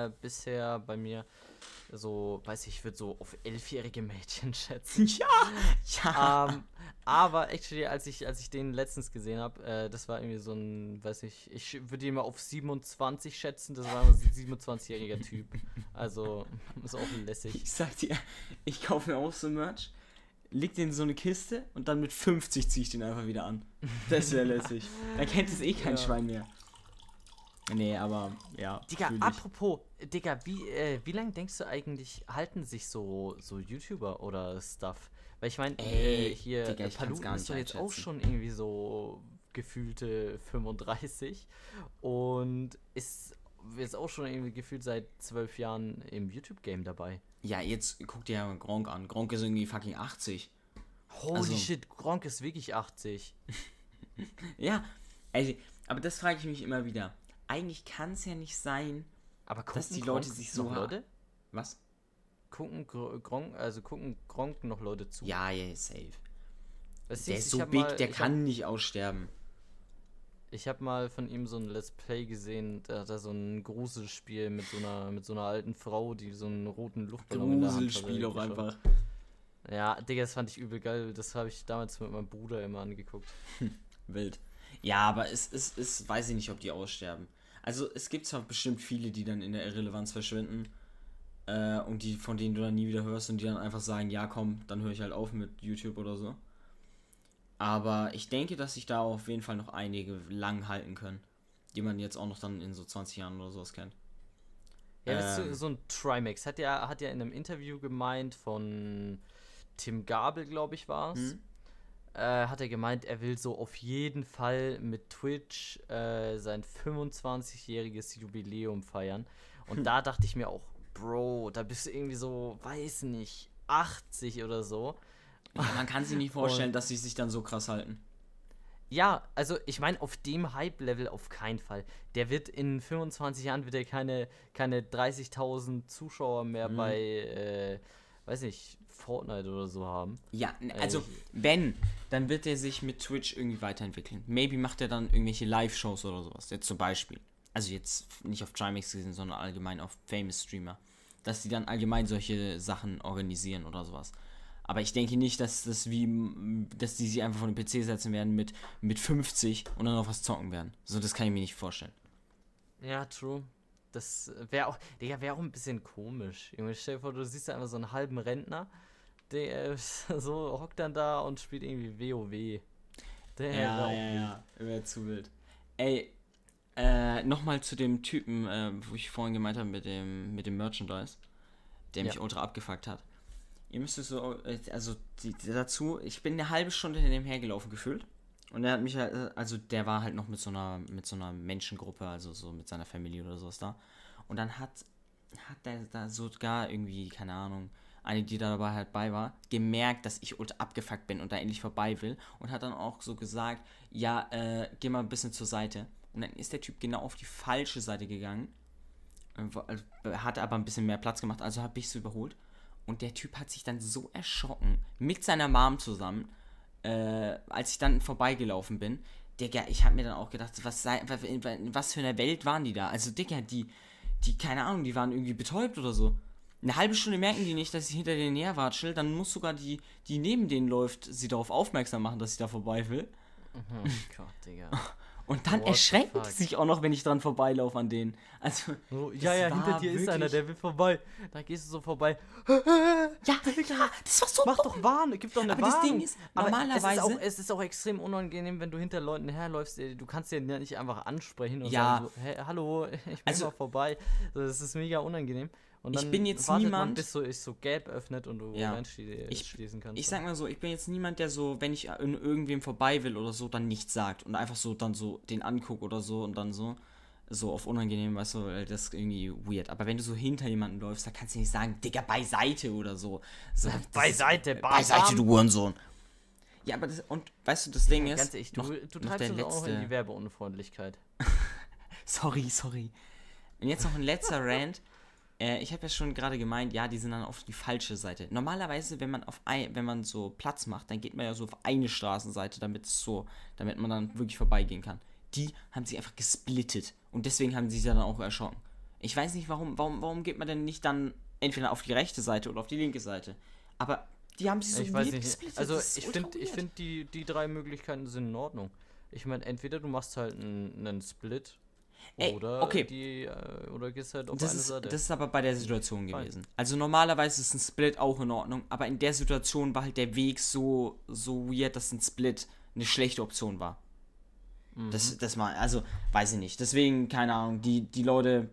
äh, bisher bei mir so, weiß ich, ich würde so auf elfjährige Mädchen <laughs> schätzen. Ja, ja. ähm, aber actually, als ich, als ich den letztens gesehen habe, äh, das war irgendwie so ein, weiß ich, ich würde ihn mal auf 27 schätzen, das war ein 27-jähriger Typ. Also, <laughs> ist auch lässig. Ich sag dir, ich kaufe mir auch so Merch, leg den in so eine Kiste und dann mit 50 ziehe ich den einfach wieder an. Das wäre <laughs> lässig. Da kennt es eh kein Ja. Schwein mehr. Nee, aber ja. Digga, apropos, Digga, wie, äh, wie lange denkst du eigentlich, halten sich so, so YouTuber oder Stuff? Weil ich meine, Ey, äh, hier, Digga, äh, Paluten ist doch jetzt auch schon irgendwie so gefühlte 35 und ist jetzt auch schon irgendwie gefühlt seit zwölf Jahren im YouTube-Game dabei. Ja, jetzt guck dir ja Gronk an. Gronk ist irgendwie fucking 80. Holy Also- shit, Gronk ist wirklich 80. <laughs> Ja, also, aber das frage ich mich immer wieder. Eigentlich kann es ja nicht sein, Aber Dass die Leute Gronk sich so Leute? was? Gucken Gr- Gronk, also gucken Gronk noch Leute zu? Ja, ja, safe. Das Der ist so big, mal- der ich hab- kann nicht aussterben. Ich habe mal von ihm so ein Let's Play gesehen, da hat er so ein Gruselspiel mit so einer mit so einer alten Frau, die so einen roten Luftballon in der Hand Gruselspiel auch einfach. Ja, Digga, das fand ich übel geil. Das habe ich damals mit meinem Bruder immer angeguckt. Wild. Ja, aber es ist, es, weiß ich nicht, ob die aussterben. Also es gibt zwar bestimmt viele, die dann in der Irrelevanz verschwinden äh, und die, von denen du dann nie wieder hörst und die dann einfach sagen, ja komm, dann höre ich halt auf mit YouTube oder so. Aber ich denke, dass sich da auf jeden Fall noch einige lang halten können, die man jetzt auch noch dann in so 20 Jahren oder sowas kennt. Ja, das ist Ähm. so, so ein Trimax. Hat ja, hat ja in einem Interview gemeint von Tim Gabel, glaube ich, war es. Hm? Äh, hat er gemeint, er will so auf jeden Fall mit Twitch äh, sein 25-jähriges Jubiläum feiern. Und Hm. da dachte ich mir auch, Bro, da bist du irgendwie so, weiß nicht, 80 oder so. Ja, man kann sich nicht vorstellen, dass sie sich dann so krass halten. Ja, also ich meine, auf dem Hype-Level auf keinen Fall. Der wird in 25 Jahren wird er keine, keine 30.000 Zuschauer mehr Mhm. bei, äh, weiß nicht, Fortnite oder so haben. Ja, n- also Ey. wenn, dann wird er sich mit Twitch irgendwie weiterentwickeln. Maybe macht er dann irgendwelche Live-Shows oder sowas. Jetzt zum Beispiel. Also jetzt nicht auf Trimax gesehen, sondern allgemein auf Famous Streamer. Dass die dann allgemein solche Sachen organisieren oder sowas. Aber ich denke nicht, dass das wie, dass die sich einfach vor den PC setzen werden mit, mit 50 und dann noch was zocken werden. So, das kann ich mir nicht vorstellen. Ja, true. Das wäre auch, Digga, wäre auch ein bisschen komisch. Junge, stell dir vor, du siehst da einfach so einen halben Rentner, der <laughs> so hockt dann da und spielt irgendwie WoW. Der auch wild. ja. Wäre zu wild. Ey, äh, nochmal zu dem Typen, äh, wo ich vorhin gemeint habe mit dem, mit dem Merchandise, der mich Ja. ultra abgefuckt hat. Ihr müsst es so, äh, also die, dazu, ich bin eine halbe Stunde hinter dem hergelaufen gefühlt. Und er hat mich halt, also der war halt noch mit so einer, mit so einer Menschengruppe, also so mit seiner Familie oder sowas da. Und dann hat, hat der da sogar irgendwie, keine Ahnung, eine, die da dabei halt bei war, gemerkt, dass ich ultra abgefuckt bin und da endlich vorbei will. Und hat dann auch so gesagt, ja, äh, geh mal ein bisschen zur Seite. Und dann ist der Typ genau auf die falsche Seite gegangen. Äh, also, Hat aber ein bisschen mehr Platz gemacht, also habe ich es überholt. Und der Typ hat sich dann so erschrocken, mit seiner Mom zusammen, äh, als ich dann vorbeigelaufen bin. Digga, ich habe mir dann auch gedacht, was, sei, was- für einer Welt waren die da? Also, Digga, die, die, keine Ahnung, die waren irgendwie betäubt oder so. Eine halbe Stunde merken die nicht, dass ich hinter denen herwatschel, dann muss sogar die, die neben denen läuft, sie darauf aufmerksam machen, dass ich da vorbei will. Mhm, Gott, Digga. <laughs> Und dann What the erschreckt fuck? sich auch noch, wenn ich dran vorbeilaufe an denen. Also, So, Das ja, ja, hinter dir ist einer, der will vorbei. Da gehst du so vorbei. <laughs> ja, ja, das war so Mach doch Warn, gib doch eine Aber das Warnung. Ding ist, Aber normalerweise- Es ist, auch, es ist auch extrem unangenehm, wenn du hinter Leuten herläufst. äh, Du kannst ja nicht einfach ansprechen und Ja. sagen so, hey, hallo, <laughs> ich bin Also- mal vorbei. Das ist mega unangenehm. Und Ich bin jetzt wartet man, niemand- bis so, ist so gelb öffnet und du Ja. reinschließen Ich- schließen kannst. Ich sag mal so, ich bin jetzt niemand, der so, wenn ich in irgendwem vorbei will oder so, dann nichts sagt und einfach so dann so den anguckt oder so und dann so so auf unangenehm, weißt du, weil das ist irgendwie weird. Aber wenn du so hinter jemanden läufst, dann kannst du nicht sagen, Digga, beiseite oder so. so Beiseite, bam, beiseite, bam. du Hurensohn. Ja, aber das, und weißt du, das Ding ist, Ganz ehrlich, du, noch, du noch treibst der uns auch in letzte, die Werbeunfreundlichkeit. <laughs> sorry, sorry. Und jetzt noch ein letzter <laughs> Rant. Äh, ich habe ja schon gerade gemeint, ja, die sind dann auf die falsche Seite. Normalerweise, wenn man auf ein, wenn man so Platz macht, dann geht man ja so auf eine Straßenseite, damit so, damit man dann wirklich vorbeigehen kann. Die haben sich einfach gesplittet und deswegen haben sie sich dann auch erschrocken. Ich weiß nicht, warum, warum, warum geht man denn nicht dann entweder auf die rechte Seite oder auf die linke Seite? Aber die haben sich so ich weiß nicht. gesplittet. Also ich finde, ich finde die, die drei Möglichkeiten sind in Ordnung. Ich meine, entweder du machst halt einen, einen Split Ey, oder okay. die äh, oder gehst halt auf Das eine ist, Seite. das ist aber bei der Situation gewesen. Also normalerweise ist ein Split auch in Ordnung, aber in der Situation war halt der Weg so, so weird, dass ein Split eine schlechte Option war. Mhm. Das, das war, also, weiß ich nicht. Deswegen, keine Ahnung, die, die Leute,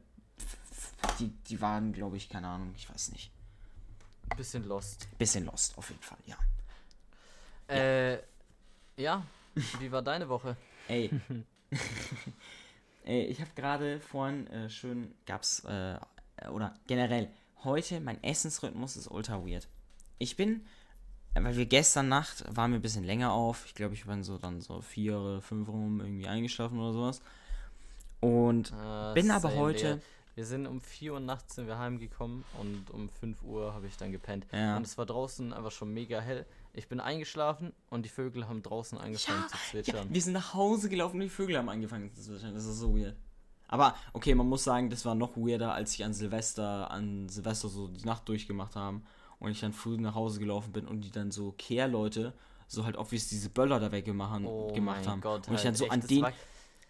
die, die waren, glaube ich, keine Ahnung, ich weiß nicht. Bisschen lost. Bisschen lost, auf jeden Fall, ja. Äh, ja. Wie war deine Woche? Ey. <laughs> Ich habe gerade vorhin äh, schön, gab's, äh, oder generell, heute mein Essensrhythmus ist ultra weird. Ich bin, weil wir gestern Nacht waren wir ein bisschen länger auf. Ich glaube, ich bin so dann so vier oder fünf rum irgendwie eingeschlafen oder sowas. Und Äh, bin aber heute, Digga. Wir sind um 4 Uhr nachts sind wir heimgekommen und um 5 Uhr habe ich dann gepennt. Ja. Und es war draußen einfach schon mega hell. Ich bin eingeschlafen und die Vögel haben draußen angefangen zu ja, zwitschern. wir sind nach Hause gelaufen und die Vögel haben angefangen zu zwitschern. Das ist so weird. Aber okay, man muss sagen, das war noch weirder, als ich an Silvester, an Silvester so die Nacht durchgemacht haben und ich dann früh nach Hause gelaufen bin und die dann so Kehrleute so halt obvious diese Böller da weggemacht Oh gemacht mein haben. Gott, und ich halt, dann so echt, an den,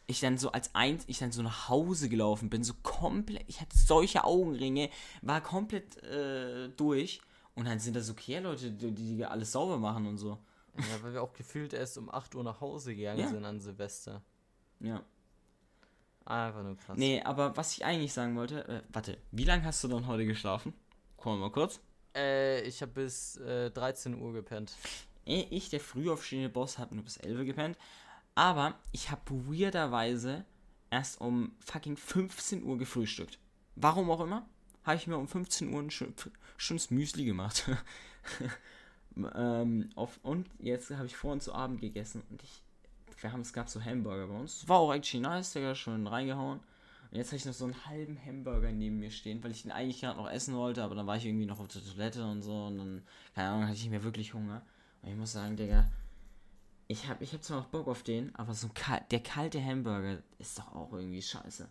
ich dann so als eins, ich dann so nach Hause gelaufen bin, so komplett, ich hatte solche Augenringe, war komplett äh, durch und dann sind da so Kehrleute, die, die alles sauber machen und so. Ja, weil wir auch gefühlt erst um 8 Uhr nach Hause gegangen Ja. sind an Silvester. Ja. Einfach nur krass. Nee, aber was ich eigentlich sagen wollte, äh, warte, wie lange hast du dann heute geschlafen? Komm mal kurz. Äh, ich habe bis äh, 13 Uhr gepennt. Eh, Ich, der früh aufstehende Boss, habe nur bis 11 Uhr gepennt. Aber ich habe weirderweise erst um fucking 15 Uhr gefrühstückt. Warum auch immer, habe ich mir um 15 Uhr ein schön, schönes Müsli gemacht. <laughs> ähm, auf, und jetzt habe ich vorhin zu Abend gegessen und ich, wir haben, es gab so Hamburger bei uns. War auch actually nice, Digga, schön reingehauen. Und jetzt habe ich noch so einen halben Hamburger neben mir stehen, weil ich ihn eigentlich gerade noch essen wollte, aber dann war ich irgendwie noch auf der Toilette und so und dann, keine Ahnung, hatte ich mehr wirklich Hunger. Und ich muss sagen, Digga, ich habe ich hab zwar noch Bock auf den, aber so der kalte Hamburger ist doch auch irgendwie scheiße.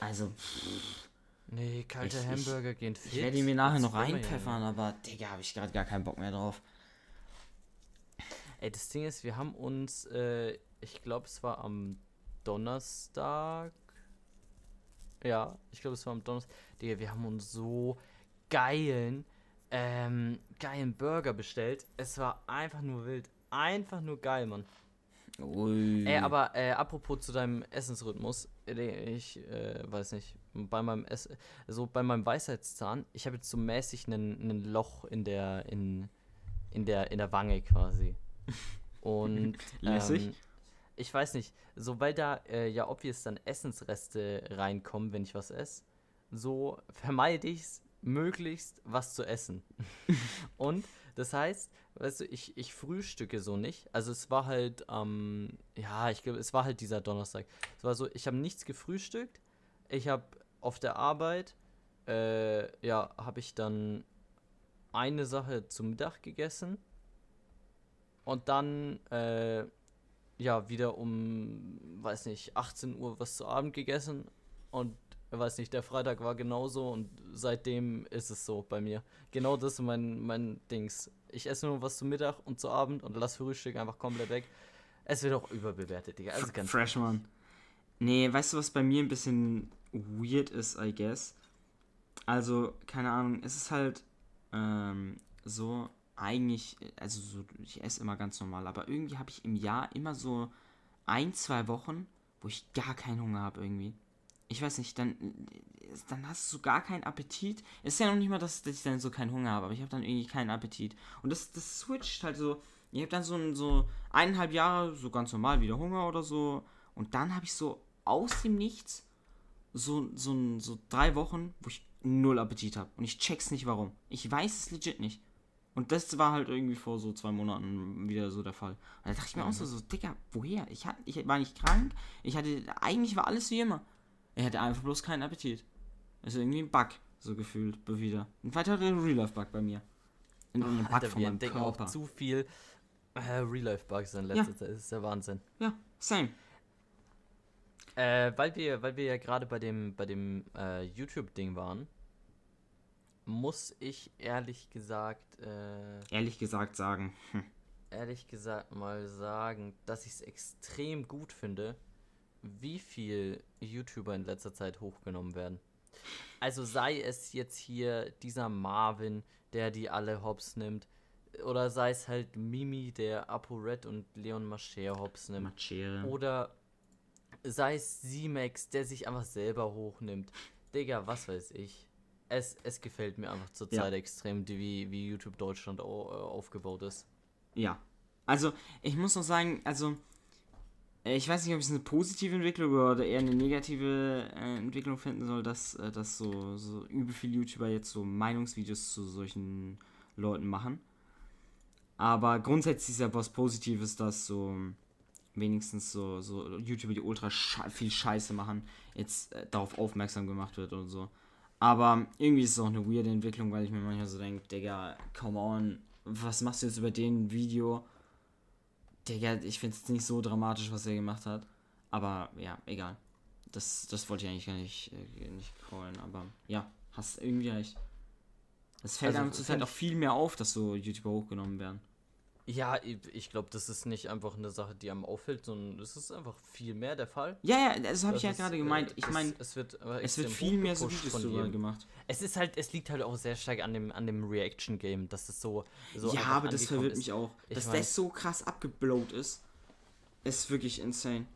Also, pff, Nee, kalte Ich- ich- Hamburger gehen fit. ich werde ihn mir nachher noch reinpfeffern, aber Digga, habe ich gerade gar keinen Bock mehr drauf. Ey, das Ding ist, wir haben uns, äh, ich glaube, es war am Donnerstag. Ja, ich glaube, es war am Donnerstag. Digga, wir haben uns so geilen, ähm, geilen Burger bestellt. Es war einfach nur wild. Einfach nur geil, Mann. Ui. Ey, aber äh, apropos zu deinem Essensrhythmus, ich äh, weiß nicht, bei meinem so bei meinem Weisheitszahn, ich habe jetzt so mäßig ein Loch in der in in der in der Wange quasi. <laughs> Und Lässig. ähm, ich weiß nicht, so weil da äh, ja obvious dann Essensreste reinkommen, wenn ich was esse, so vermeide ich es möglichst was zu essen. <laughs> Und das heißt, weißt du, ich, ich frühstücke so nicht. Also es war halt, ähm, ja, ich glaube, es war halt dieser Donnerstag. Es war so, ich habe nichts gefrühstückt. Ich habe auf der Arbeit, äh, ja, habe ich dann eine Sache zum Mittag gegessen. Und dann, äh, ja, wieder um, weiß nicht, 18 Uhr was zu Abend gegessen. Und, weiß nicht, der Freitag war genauso und seitdem ist es so bei mir. Genau das ist mein, mein Dings. Ich esse nur was zu Mittag und zu Abend und lass Frühstück einfach komplett weg. Es wird auch überbewertet, Digga. Also ganz Freshman. Nee, weißt du, was bei mir ein bisschen weird ist, I guess? Also, keine Ahnung, es ist halt ähm, so, eigentlich, also so, ich esse immer ganz normal, aber irgendwie habe ich im Jahr immer so ein, zwei Wochen, wo ich gar keinen Hunger habe irgendwie. Ich weiß nicht, dann, dann hast du gar keinen Appetit. Es ist ja noch nicht mal, dass, dass ich dann so keinen Hunger habe, aber ich habe dann irgendwie keinen Appetit. Und das, das switcht halt so. Ich habe dann so, so eineinhalb Jahre so ganz normal wieder Hunger oder so. Und dann habe ich so aus dem Nichts so, so, so drei Wochen, wo ich null Appetit habe. Und ich check's nicht warum. Ich weiß es legit nicht. Und das war halt irgendwie vor so zwei Monaten wieder so der Fall. Und da dachte ich mir auch so, so, Digga, woher? Ich, hat, ich war nicht krank. Ich hatte, eigentlich war alles wie immer. Er hatte einfach bloß keinen Appetit. Das ist irgendwie ein Bug, so gefühlt, wieder. Ein weiterer Real-Life-Bug bei mir. Ein, ein Bug Alter, von wir meinem auch Körper. zu viel äh, Real-Life-Bugs in letzter Zeit. Das ist der Wahnsinn. Ja, same. Äh, weil wir, weil wir ja gerade bei dem, bei dem äh, YouTube-Ding waren, muss ich ehrlich gesagt, äh, Ehrlich gesagt sagen. Hm. ehrlich gesagt mal sagen, dass ich es extrem gut finde, wie viel YouTuber in letzter Zeit hochgenommen werden. Also sei es jetzt hier dieser Marvin, der die alle hops nimmt, oder sei es halt Mimi, der ApoRed und Leon Mascher hops nimmt. Machere. Oder sei es Z-Max, der sich einfach selber hochnimmt. Digga, was weiß ich. Es, es gefällt mir einfach zurzeit Ja. extrem, wie, wie YouTube Deutschland äh, aufgebaut ist. Ja. Also, ich muss noch sagen, also, ich weiß nicht, ob ich es eine positive Entwicklung oder eher eine negative äh, Entwicklung finden soll, dass, äh, dass so, so übel viele YouTuber jetzt so Meinungsvideos zu solchen Leuten machen. Aber grundsätzlich ist ja was Positives, dass so wenigstens so, so YouTuber, die ultra sche viel Scheiße machen, jetzt äh, darauf aufmerksam gemacht wird und so. Aber irgendwie ist es auch eine weirde Entwicklung, weil ich mir manchmal so denke, Digga, come on, was machst du jetzt über den Video? Digga, ich finde es nicht so dramatisch, was er gemacht hat. Aber ja, egal. Das, das wollte ich eigentlich gar nicht, äh, nicht callen, aber ja, hast irgendwie recht. Es fällt Also, einem zurzeit auch viel mehr auf, dass so YouTuber hochgenommen werden. Ja, ich, glaube, das ist nicht einfach eine Sache, die einem auffällt, sondern es ist einfach viel mehr der Fall. Ja, ja, das habe ich ja gerade äh, gemeint. Ich meine, es wird, es wird viel mehr so Videos von drüber gemacht. Es ist halt, es liegt halt auch sehr stark an dem, an dem Reaction-Game, dass es so, so ja, aber das verwirrt ist. mich auch. Ich Dass mein- das so krass abgeblowt ist, ist wirklich insane.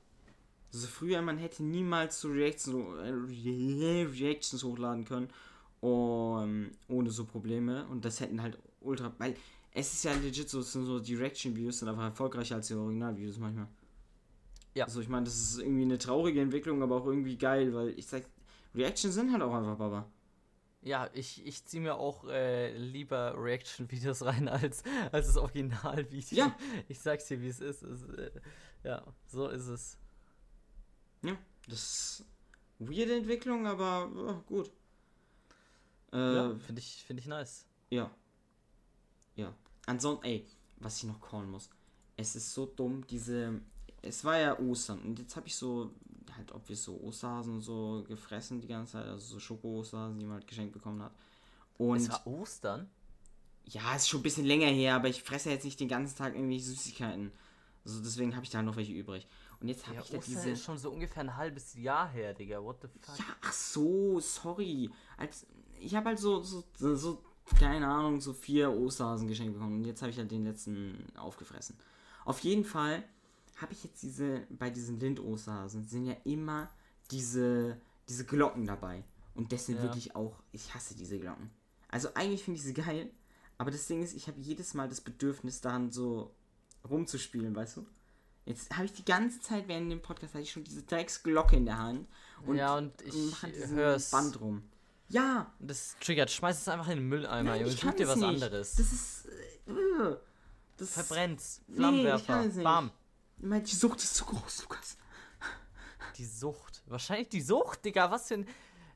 Also früher, man hätte niemals so Reactions, äh, Re- Reactions hochladen können, um, ohne so Probleme. Und das hätten halt ultra. Weil es ist ja legit so, es sind so die Reaction-Videos sind einfach erfolgreicher als die Original-Videos manchmal. Ja. Also ich meine, das ist irgendwie eine traurige Entwicklung, aber auch irgendwie geil, weil ich sag, Reactions sind halt auch einfach Baba. Ja, ich, ich ziehe mir auch äh, lieber Reaction-Videos <laughs> rein als, als das Originalvideo. Ja. Ich sag's dir, wie es ist. Es, äh, ja, so ist es. Ja, das ist weirde Entwicklung, aber ja, gut. Äh, ja, finde ich, find ich nice. Ja. Ja. Ansonsten, ey, was ich noch callen muss. Es ist so dumm, diese. Es war ja Ostern und jetzt habe ich so, halt, ob wir so Osterhasen so gefressen die ganze Zeit, also so Schoko-Osterhasen, die man halt geschenkt bekommen hat. Und es war Ostern? ja, ist schon ein bisschen länger her, aber ich fresse jetzt nicht den ganzen Tag irgendwelche Süßigkeiten. Also deswegen habe ich da noch welche übrig. Und jetzt habe Ja, ich da Ostern diese. ist schon so ungefähr ein halbes Jahr her, Digga. What the fuck? Ja, ach so, sorry. Als, ich habe halt so, so, so, keine Ahnung, so vier Osterhasen geschenkt bekommen. Und jetzt habe ich halt den letzten aufgefressen. Auf jeden Fall habe ich jetzt diese, bei diesen Lind-Osterhasen sind ja immer diese, diese Glocken dabei. Und das sind Ja. wirklich auch, ich hasse diese Glocken. Also eigentlich finde ich sie geil, aber das Ding ist, ich habe jedes Mal das Bedürfnis daran so rumzuspielen, weißt du? Jetzt habe ich die ganze Zeit während dem Podcast hatte ich schon diese Drecksglocke in der Hand und, Ja, und ich diesem hör's. Band rum. Ja, Das triggert. Schmeiß es einfach in den Mülleimer, nein, Junge. ich Such dir was nicht. anderes. Das ist äh, das Verbrenn's. Nee, ich Flammenwerfer. nicht. Bam. Meine, die Sucht ist zu groß, Lukas. Die Sucht. Wahrscheinlich die Sucht, Digga. Was für ein.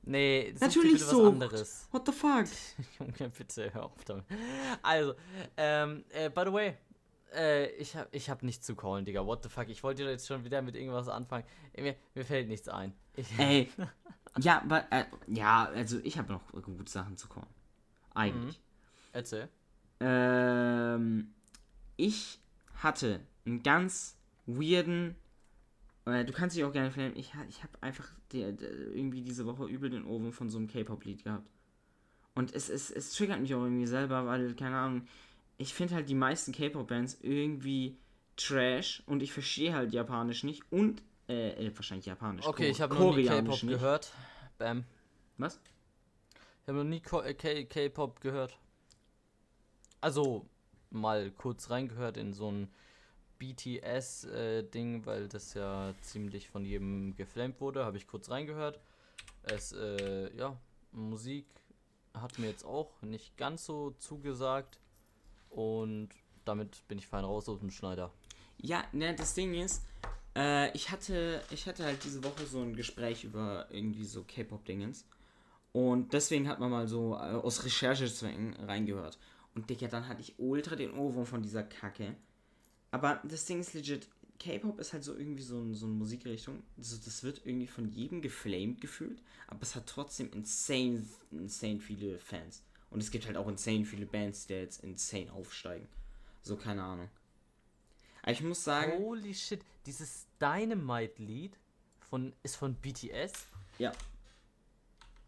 Nee, Natürlich anderes. What the fuck? <laughs> Junge, bitte hör auf damit. Also, ähm, äh, by the way, äh, ich hab, ich hab nichts zu callen, Digga. What the fuck? Ich wollte jetzt schon wieder mit irgendwas anfangen. Äh, Mir, mir fällt nichts ein. Ich, Ey, <laughs> ja, aber, äh, ja, also ich habe noch gute Sachen zu kommen. Eigentlich. Erzähl. Ähm, ich hatte ein ganz weirden. Äh, du kannst dich auch gerne filmen. Ich, ich habe einfach die, die, irgendwie diese Woche übel den Ofen von so einem K-Pop-Lied gehabt. Und es, es, es triggert mich auch irgendwie selber, weil, keine Ahnung, ich finde halt die meisten K-Pop-Bands irgendwie trash und ich verstehe halt Japanisch nicht und, äh, äh wahrscheinlich Japanisch. Okay, ich habe noch nie K-Pop gehört. Bam. Was? Ich habe noch nie äh, K-Pop gehört. Also, mal kurz reingehört in so ein BTS-Ding, äh, weil das ja ziemlich von jedem geflamed wurde. Habe ich kurz reingehört. Es, äh, ja, Musik hat mir jetzt auch nicht ganz so zugesagt. Und damit bin ich fein raus aus dem Schneider. Ja, ne, das Ding ist, äh, ich hatte, ich hatte halt diese Woche so ein Gespräch über irgendwie so K-Pop-Dingens. Und deswegen hat man mal so äh, aus Recherchezwecken reingehört. Und Digga, dann hatte ich ultra den Ohrwurm von dieser Kacke. Aber das Ding ist legit, K-Pop ist halt so irgendwie so, ein, so eine Musikrichtung. Also das wird irgendwie von jedem geflamed gefühlt, aber es hat trotzdem insane, insane viele Fans. Und es gibt halt auch insane viele Bands, die jetzt insane aufsteigen. So, keine Ahnung. Ich muss sagen. Holy shit, dieses Dynamite-Lied von, ist von BTS? Ja.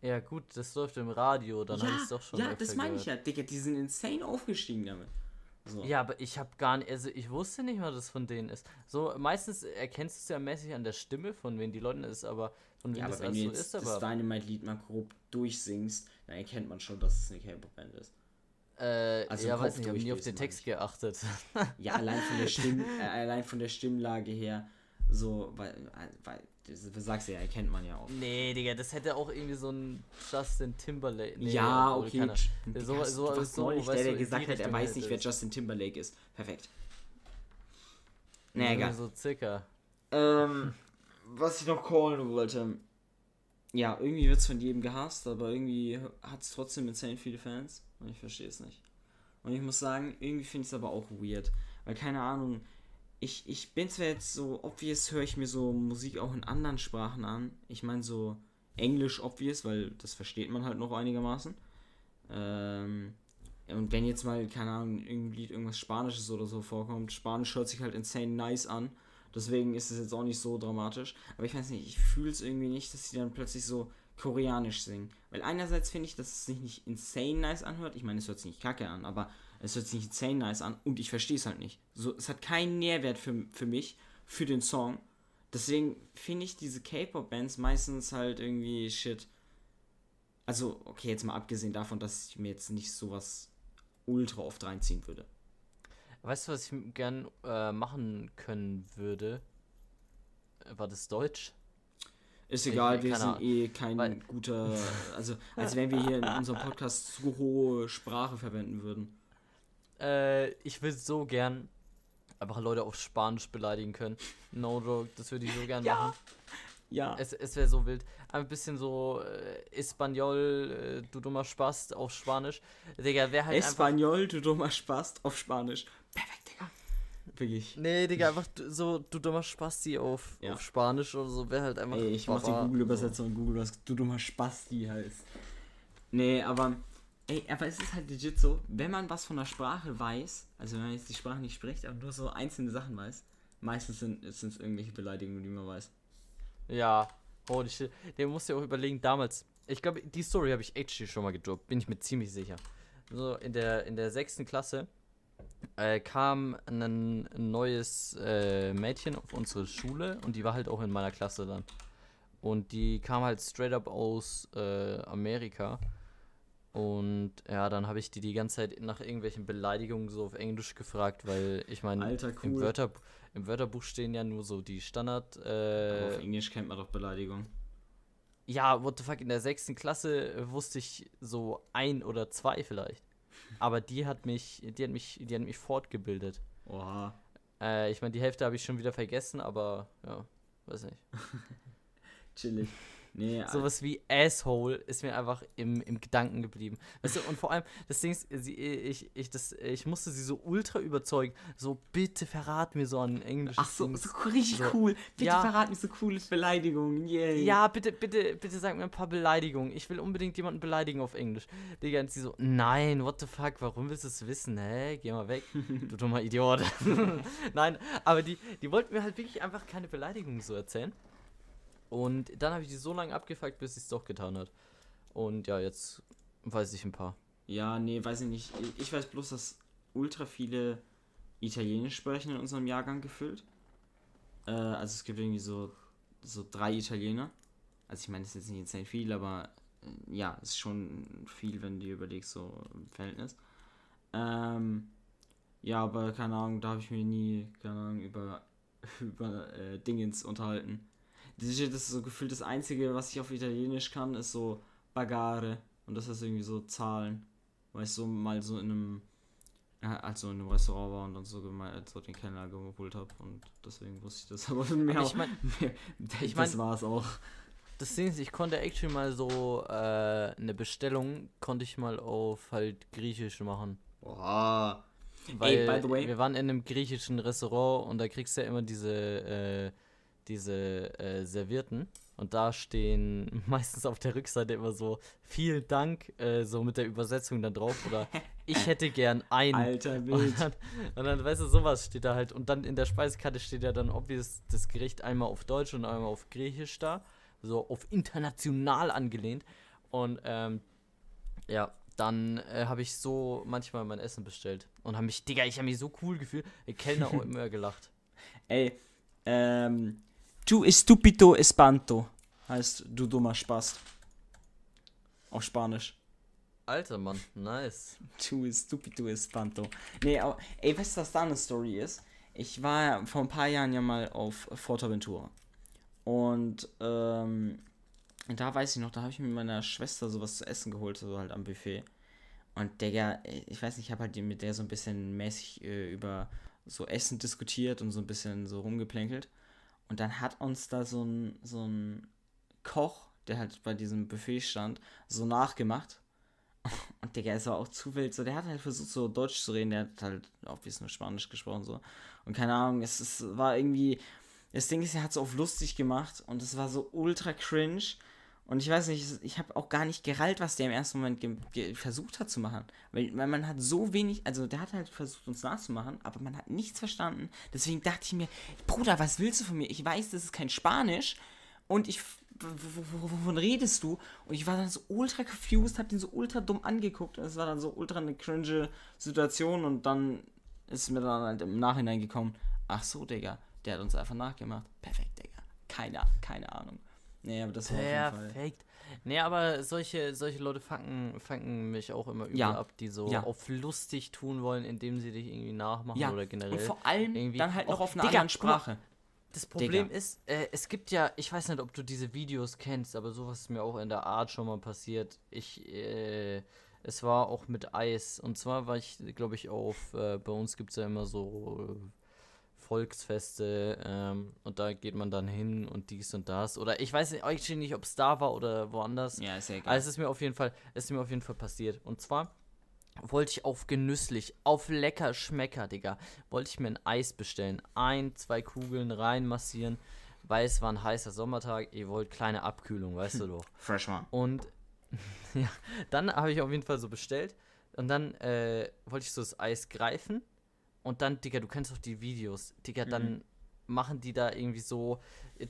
Ja, gut, das läuft im Radio, dann ja, habe ich es doch schon. Ja, das meine ich ja, Digga, die sind insane aufgestiegen damit. So. Ja, aber ich habe gar nicht, also ich wusste nicht mal, dass es von denen ist. So, meistens erkennst du es ja mäßig an der Stimme, von wem die Leute ist, aber von wem ja, das aber wenn du jetzt ist, aber. das Dynamite-Lied mal grob durchsingst, dann erkennt man schon, dass es eine K-Pop-Band ist. Äh, also ja, weiß nicht, ich habe nie auf den Text geachtet. <laughs> ja, allein von der Stimm, äh, allein von der Stimmlage her, so, weil, weil du sagst ja, erkennt man ja auch. Nee, Digga, das hätte auch irgendwie so ein Justin Timberlake. Nee, ja, okay. Keine, so, so, so, so neulich, der, der gesagt hat, er weiß nicht, wer Justin Timberlake ist. Perfekt. Nee, egal. So circa. Ähm, was ich noch callen wollte. Ja, irgendwie wird es von jedem gehasst, aber irgendwie hat es trotzdem insane viele Fans. Und ich verstehe es nicht. Und ich muss sagen, irgendwie finde ich es aber auch weird. Weil, keine Ahnung, ich, ich bin zwar jetzt so, obvious höre ich mir so Musik auch in anderen Sprachen an. Ich meine so Englisch obvious, weil das versteht man halt noch einigermaßen. Ähm, und wenn jetzt mal, keine Ahnung, irgendein Lied, irgendwas Spanisches oder so vorkommt, Spanisch hört sich halt insane nice an. Deswegen ist es jetzt auch nicht so dramatisch. Aber ich weiß nicht, ich fühle es irgendwie nicht, dass sie dann plötzlich so koreanisch singen. Weil einerseits finde ich, dass es sich nicht insane nice anhört. Ich meine, es hört sich nicht kacke an, aber es hört sich nicht insane nice an und ich verstehe es halt nicht. So, es hat keinen Nährwert für, für mich, für den Song. Deswegen finde ich diese K-Pop-Bands meistens halt irgendwie shit. Also, okay, jetzt mal abgesehen davon, dass ich mir jetzt nicht sowas ultra oft reinziehen würde. Weißt du, was ich gern äh, machen können würde? War das Deutsch? Ist egal, wir sind eh kein Weil, <laughs> guter. Also, als wenn wir hier in unserem Podcast zu hohe Sprache verwenden würden. Äh, ich will so gern einfach Leute auf Spanisch beleidigen können. No joke, das würde ich so gern ja. machen. Ja. Es, es wäre so wild. Ein bisschen so äh, Espanol, äh, du dummer Spast auf Spanisch. Digga, wäre halt Espanol, du dummer Spast auf Spanisch. Perfekt, Digga. Wirklich. Nee, Digga, einfach so, du dummer Spasti auf, ja. auf Spanisch oder so, wäre halt einfach. Ey, ich mach die Google-Übersetzung so. und Google, was du dummer Spasti heißt. Nee, aber Ey, aber es ist halt legit so, wenn man was von der Sprache weiß, also wenn man jetzt die Sprache nicht spricht, aber nur so einzelne Sachen weiß, meistens sind es irgendwelche Beleidigungen, die man weiß. Ja, holy shit. Der muss ja auch überlegen, damals, ich glaube, die Story habe ich echt schon mal gedroppt, bin ich mir ziemlich sicher. So, in der, in der sechsten Klasse äh, kam ein neues äh, Mädchen auf unsere Schule und die war halt auch in meiner Klasse dann. Und die kam halt straight up aus äh, Amerika und ja, dann habe ich die die ganze Zeit nach irgendwelchen Beleidigungen so auf Englisch gefragt, weil ich meine, cool. im, Wörter, im Wörterbuch stehen ja nur so die Standard. Äh, Aber auf Englisch kennt man doch Beleidigung. Ja, what the fuck, in der sechsten Klasse wusste ich so ein oder zwei vielleicht. Aber die hat mich, die hat mich, die hat mich fortgebildet. Oha. Äh, ich meine, die Hälfte habe ich schon wieder vergessen, aber ja, weiß nicht. <laughs> Chillig. Nee, <laughs> Sowas wie Asshole ist mir einfach im, im Gedanken geblieben. Weißt du, und vor allem, das Ding ist, sie, ich, ich, das, ich musste sie so ultra überzeugen. So, bitte verrat mir so ein englisches Ach so, Ding. so richtig So. cool. Bitte Ja. verrat mir so coole Beleidigungen. Yay. Ja, bitte, bitte, bitte sag mir ein paar Beleidigungen. Ich will unbedingt jemanden beleidigen auf Englisch. Digga, und sie so, nein, what the fuck, warum willst du es wissen? Hä? Geh mal weg, du dummer Idiot. <laughs> nein, aber die, die wollten mir halt wirklich einfach keine Beleidigungen so erzählen. Und dann habe ich die so lange abgefuckt, bis sie es doch getan hat. Und ja, jetzt weiß ich ein paar. Ja, nee, weiß ich nicht. Ich weiß bloß, dass ultra viele Italienisch sprechen in unserem Jahrgang gefüllt. Äh, also es gibt irgendwie so, so drei Italiener. Also ich meine, das ist jetzt nicht insane viel, aber äh, ja, es ist schon viel, wenn du dir überlegst, so im Verhältnis. Ähm, ja, aber keine Ahnung, da habe ich mir nie, keine Ahnung, über, <laughs> über äh, Dingens unterhalten. Das ist, das so gefühlt das Einzige, was ich auf Italienisch kann, ist so Bagare. Und das ist irgendwie so Zahlen. Weil ich so mal so in einem, also in einem Restaurant war und dann so, gemein, so den Kellner geholt habe. Und deswegen wusste ich das. <laughs> Aber mehr, ich mein- mehr ich das mein- war es auch. Das Ding ist, ich konnte actually mal so äh, eine Bestellung, konnte ich mal auf halt Griechisch machen. Boah. Weil by the way- wir waren in einem griechischen Restaurant und da kriegst du ja immer diese, äh, diese äh, Servierten. Und da stehen <laughs> meistens auf der Rückseite immer so, vielen Dank, äh, so mit der Übersetzung dann drauf. Oder <laughs> ich hätte gern ein. Alter <laughs> Bild. Und dann, und dann, weißt du, sowas steht da halt. Und dann in der Speisekarte steht ja dann obvious das Gericht einmal auf Deutsch und einmal auf Griechisch da. So auf international angelehnt. Und ähm, ja, dann äh, habe ich so manchmal mein Essen bestellt. Und habe mich, Digga, ich habe mich so cool gefühlt. Der Kellner auch immer gelacht. Ey, ähm, tu estupido espanto. Heißt du dummer Spast. Auf Spanisch. Alter Mann, nice. Tu estupido espanto. Nee, aber, ey, weißt du, was da eine Story ist? Ich war vor ein paar Jahren ja mal auf Fortaventura. Und, ähm, da weiß ich noch, da habe ich mit meiner Schwester sowas zu essen geholt, so halt am Buffet. Und Digga, ich weiß nicht, ich habe halt mit der so ein bisschen mäßig äh, über so Essen diskutiert und so ein bisschen so rumgeplänkelt. Und dann hat uns da so ein, so ein Koch, der halt bei diesem Buffet stand, so nachgemacht. <laughs> Und Digga, es war auch zu wild. So, der hat halt versucht, so Deutsch zu reden. Der hat halt auch wie nur Spanisch gesprochen. so Und keine Ahnung, es, es war irgendwie. Das Ding ist, er hat so auf lustig gemacht und es war so ultra cringe. Und ich weiß nicht, ich habe auch gar nicht gerallt, was der im ersten Moment versucht hat zu machen. Weil, weil man hat so wenig, also der hat halt versucht, uns nachzumachen, aber man hat nichts verstanden. Deswegen dachte ich mir, Bruder, was willst du von mir? Ich weiß, das ist kein Spanisch und ich, wovon redest du? Und ich war dann so ultra confused, hab den so ultra dumm angeguckt und es war dann so ultra eine cringe Situation und dann ist mir dann halt im Nachhinein gekommen, ach so, Digga, der hat uns einfach nachgemacht. Perfekt, Digga. Keine, keine Ahnung. Nee, aber das war auf jeden Fall. Perfekt. Nee, aber solche, solche Leute fangen, fangen mich auch immer übel Ja. ab, die so Ja. auf lustig tun wollen, indem sie dich irgendwie nachmachen Ja, oder generell. und vor allem irgendwie- dann halt noch auf einer Digga, anderen mal, Sprache. Das Problem Digga. ist, äh, es gibt ja, ich weiß nicht, ob du diese Videos kennst, aber sowas ist mir auch in der Art schon mal passiert. Ich, äh, es war auch mit Eis. Und zwar war ich, glaube ich, auf, äh, bei uns gibt es ja immer so äh, Volksfeste ähm, und da geht man dann hin und dies und das. Oder ich weiß nicht, nicht, ob es da war oder woanders. Ja, ist ja egal. Aber es ist mir auf jeden Fall, es ist mir auf jeden Fall passiert. Und zwar wollte ich auf genüsslich, auf lecker Schmecker, Digga, wollte ich mir ein Eis bestellen. Ein, zwei Kugeln reinmassieren, weil es war ein heißer Sommertag. Ihr wollt kleine Abkühlung, weißt du <laughs> doch. Fresh one. Und <laughs> ja, dann habe ich auf jeden Fall so bestellt. Und dann äh, wollte ich so das Eis greifen. Und dann, Digga, du kennst doch die Videos. Digga, dann machen die da irgendwie so,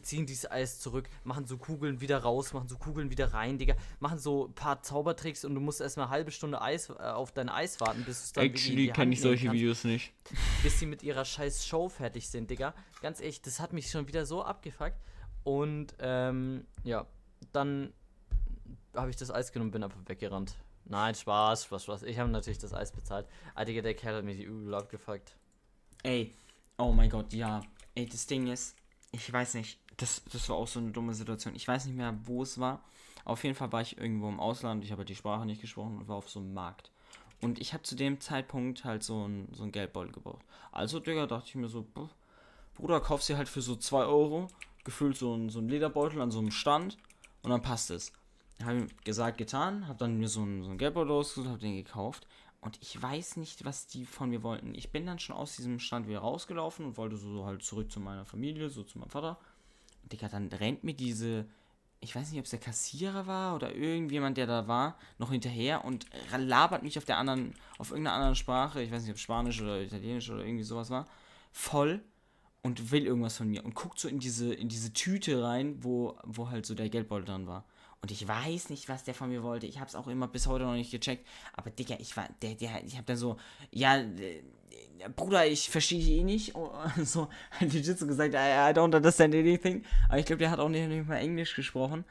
ziehen dieses Eis zurück, machen so Kugeln wieder raus, machen so Kugeln wieder rein, Digga, machen so ein paar Zaubertricks und du musst erstmal eine halbe Stunde Eis äh, auf dein Eis warten, bis du es dann in die Hand nehmen kannst Videos nicht. bis sie mit ihrer scheiß Show fertig sind, Digga. Ganz ehrlich, das hat mich schon wieder so abgefuckt. Und ähm, ja, dann habe ich das Eis genommen und bin einfach weggerannt. Nein, Spaß, Spaß, Spaß. Ich habe natürlich das Eis bezahlt. Ah, Digga, der Kerl hat mich übel abgefuckt. Ey, oh mein Gott, ja. Ey, das Ding ist, ich weiß nicht, das, das war auch so eine dumme Situation. Ich weiß nicht mehr, wo es war. Auf jeden Fall war ich irgendwo im Ausland, ich habe halt die Sprache nicht gesprochen und war auf so einem Markt. Und ich habe zu dem Zeitpunkt halt so einen so Geldbeutel gebraucht. Also, Digga, dachte ich mir so, "Puh, Bruder, kaufst dir halt für so 2 Euro gefühlt so einen, so Lederbeutel an so einem Stand und dann passt es. Habe gesagt, getan, habe dann mir so einen, so einen Geldbeutel rausgesucht, habe den gekauft und ich weiß nicht, was die von mir wollten. Ich bin dann schon aus diesem Stand wieder rausgelaufen und wollte so halt zurück zu meiner Familie, so zu meinem Vater. Und Digga, dann rennt mir diese, ich weiß nicht, ob es der Kassierer war oder irgendjemand, der da war, noch hinterher und labert mich auf der anderen, auf irgendeiner anderen Sprache, ich weiß nicht, ob Spanisch oder Italienisch oder irgendwie sowas war, voll und will irgendwas von mir und guckt so in diese, in diese Tüte rein, wo, wo halt so der Geldbeutel dran war. Und ich weiß nicht, was der von mir wollte. Ich habe es auch immer bis heute noch nicht gecheckt. Aber Digga, ich war, der, der, ich habe dann so, ja, äh, Bruder, ich verstehe eh nicht. Oh, <laughs> so, hat legit so gesagt, I, I don't understand anything. Aber ich glaube, der hat auch nicht, nicht mal Englisch gesprochen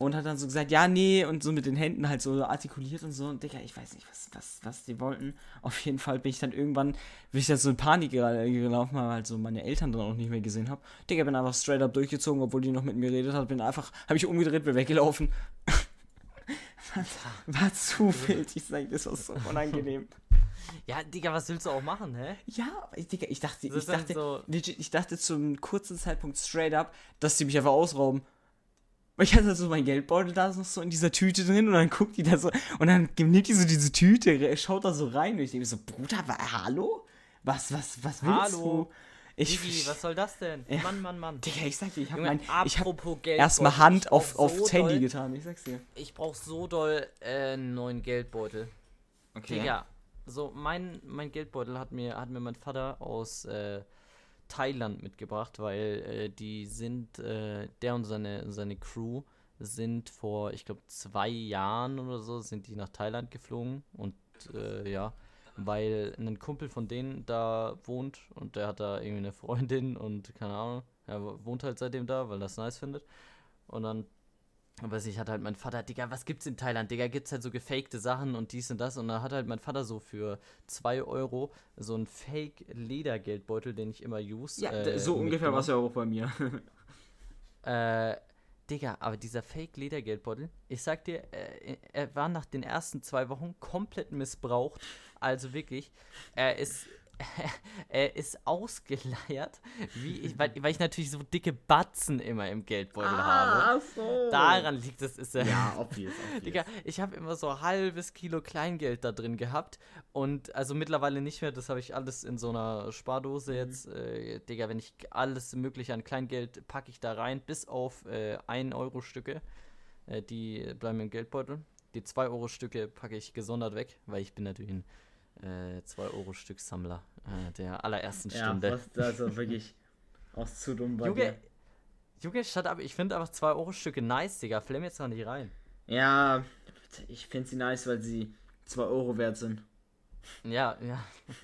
und hat dann so gesagt, ja, nee, und so mit den Händen halt so artikuliert und so. Und Digga, ich weiß nicht, was, was, was die wollten. Auf jeden Fall bin ich dann irgendwann, bin ich dann so in Panik gelaufen, weil halt so meine Eltern dann auch nicht mehr gesehen habe. Digga, bin einfach straight up durchgezogen, obwohl die noch mit mir geredet hat. Bin einfach, habe ich umgedreht, bin weggelaufen. <laughs> war, war zu wild, ich sag, das war so unangenehm. <laughs> Ja, Digga, was willst du auch machen, hä? Ja, Digga, ich dachte, ich dachte, so ich dachte zum kurzen Zeitpunkt straight up, dass die mich einfach ausrauben. Weil ich hatte so mein Geldbeutel da noch so in dieser Tüte drin und dann guckt die da so und dann nimmt die so diese Tüte, schaut da so rein und ich denke so, Bruder, wa, hallo? Was, was, was willst hallo? du? Ich, Digi, was soll das denn? Ja. Mann, Mann, Mann. Digga, ich sag dir, ich hab mein, ich hab erstmal Hand auf, so aufs Handy doll, getan, ich sag's dir. Ich brauch so doll äh, einen neuen Geldbeutel. Okay. Digga, so mein, mein Geldbeutel hat mir, hat mir mein Vater aus, äh, Thailand mitgebracht, weil äh, die sind, äh, der und seine, seine Crew sind vor, ich glaube, zwei Jahren oder so, sind die nach Thailand geflogen und äh, ja, weil ein Kumpel von denen da wohnt und der hat da irgendwie eine Freundin und keine Ahnung, er wohnt halt seitdem da, weil er das nice findet. Und dann weiß ich, hat halt mein Vater, Digga, was gibt's in Thailand? Digga, gibt's halt so gefakte Sachen und dies und das. Und da hat halt mein Vater so für 2 Euro so einen Fake-Ledergeldbeutel, den ich immer use. Ja, äh, so ungefähr war es ja auch bei mir. <laughs> äh, Digga, aber dieser Fake-Ledergeldbeutel, ich sag dir, äh, er war nach den ersten zwei Wochen komplett missbraucht. Also wirklich, er ist <laughs> ist ausgeleiert, wie ich, weil, weil, ich natürlich so dicke Batzen immer im Geldbeutel ah, habe. So. Daran liegt es. Ist, ja, obvious. <laughs> obvious. Digga, ich habe immer so ein halbes Kilo Kleingeld da drin gehabt und also mittlerweile nicht mehr. Das habe ich alles in so einer Spardose mhm. jetzt. Äh, Digga, wenn ich alles mögliche an Kleingeld packe ich da rein, bis auf äh, 1-Euro-Stücke. Äh, die bleiben im Geldbeutel. Die 2-Euro-Stücke packe ich gesondert weg, weil ich bin natürlich ein 2-Euro-Stück-Sammler äh, der allerersten Stunde. Ja, fast, also wirklich <laughs> auch zu dumm bei Junge, dir. Junge, shut up, ich finde einfach 2-Euro-Stücke nice, Digga. Flamm jetzt noch nicht rein. Ja, ich finde sie nice, weil sie 2 Euro wert sind. Ja, ja.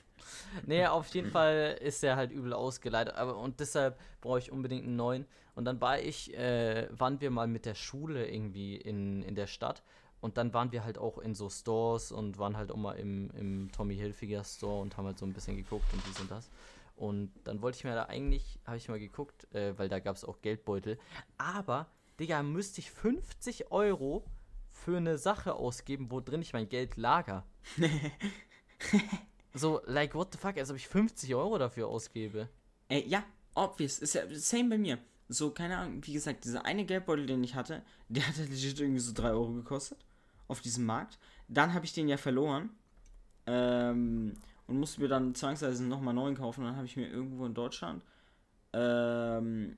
<laughs> nee, auf jeden Fall ist der halt übel ausgeleitet. Aber und deshalb brauche ich unbedingt einen neuen. Und dann war ich, äh, waren wir mal mit der Schule irgendwie in, in der Stadt und dann waren wir halt auch in so Stores und waren halt auch mal im, im Tommy Hilfiger Store und haben halt so ein bisschen geguckt und dies und das. Und dann wollte ich mir da eigentlich, habe ich mal geguckt, äh, weil da gab es auch Geldbeutel. Aber, Digga, müsste ich 50 Euro für eine Sache ausgeben, wo drin ich mein Geld lager. <laughs> so, like, what the fuck, als ob ich 50 Euro dafür ausgebe. Ey, ja, obvious. Ist ja same bei mir. So, keine Ahnung, wie gesagt, dieser eine Geldbeutel, den ich hatte, der hat legit irgendwie so 3 Euro gekostet auf diesem Markt. Dann habe ich den ja verloren. Ähm, und musste mir dann zwangsweise nochmal neuen kaufen. dann habe ich mir irgendwo in Deutschland, ähm,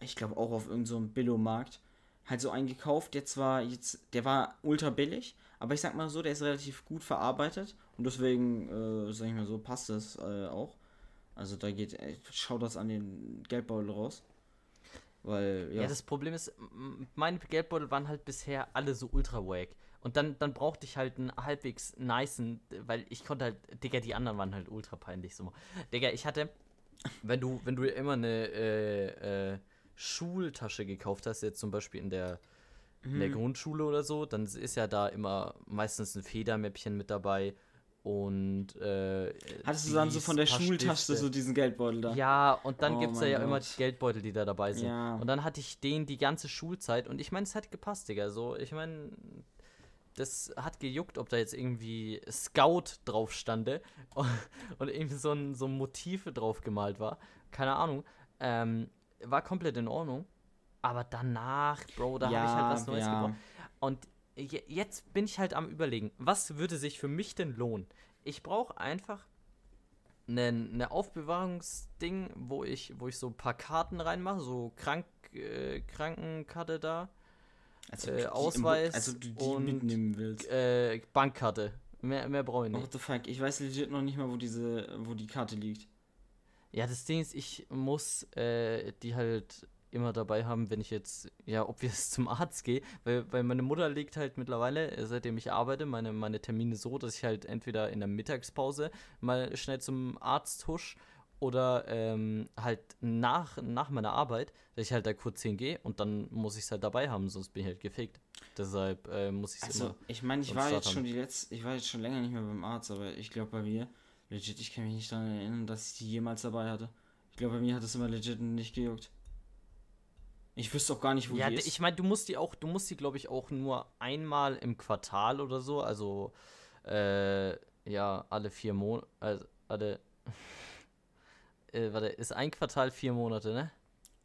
ich glaube auch auf irgendeinem so Billo-Markt, halt so einen gekauft. Der zwar jetzt, der war ultra billig, aber ich sag mal so, der ist relativ gut verarbeitet. Und deswegen, äh, sag ich mal so, passt das äh, auch. Also da geht, äh, schaut das an den Geldbeutel raus. Weil, ja. ja. das Problem ist, meine Geldbeutel waren halt bisher alle so ultra wack. Und dann, dann brauchte ich halt einen halbwegs nicen, weil ich konnte halt, Digga, die anderen waren halt ultra peinlich. So. Digga, ich hatte, wenn du, wenn du immer eine äh, äh, Schultasche gekauft hast, jetzt zum Beispiel in der, in der mhm. Grundschule oder so, dann ist ja da immer meistens ein Federmäppchen mit dabei und äh, hattest du dann so von der Schultasche so diesen Geldbeutel da? Ja, und dann oh gibt es ja Gott. immer die Geldbeutel, die da dabei sind. Ja. Und dann hatte ich den die ganze Schulzeit und ich meine, es hat gepasst, Digga. So, ich meine, das hat gejuckt, ob da jetzt irgendwie Scout drauf stande <laughs> und irgendwie so ein, so ein Motiv drauf gemalt war. Keine Ahnung. Ähm, war komplett in Ordnung. Aber danach, Bro, da habe ich halt was Neues gebraucht. Und je, jetzt bin ich halt am überlegen, was würde sich für mich denn lohnen? Ich brauche einfach eine ne Aufbewahrungsding, wo ich, wo ich so ein paar Karten reinmache, so Krank, äh, Krankenkarte da. Also äh, Ausweis also du die und, mitnehmen willst. Äh, Bankkarte. Mehr, mehr brauche ich nicht. What the fuck? Ich weiß legit noch nicht mal, wo diese, wo die Karte liegt. Ja, das Ding ist, ich muss äh, die halt immer dabei haben, wenn ich jetzt, ja, ob wir es <laughs> zum Arzt gehe, weil, weil meine Mutter legt halt mittlerweile, äh, seitdem ich arbeite, meine, meine Termine so, dass ich halt entweder in der Mittagspause mal schnell zum Arzt husch oder ähm, halt nach, nach meiner Arbeit, dass ich halt da kurz hingehe und dann muss ich es halt dabei haben, sonst bin ich halt gefegt. Deshalb äh, muss ich es also, immer. Ich meine, ich war jetzt haben. schon die letzte, ich war jetzt schon länger nicht mehr beim Arzt, aber ich glaube bei mir, legit, ich kann mich nicht daran erinnern, dass ich die jemals dabei hatte. Ich glaube bei mir hat es immer legit nicht gejuckt. Ich wüsste auch gar nicht, wo ja, die ist. Ich meine, du musst die auch, du musst die, glaube ich, auch nur einmal im Quartal oder so, also äh, ja, alle vier Monate, also alle äh, warte, ist ein Quartal vier Monate, ne?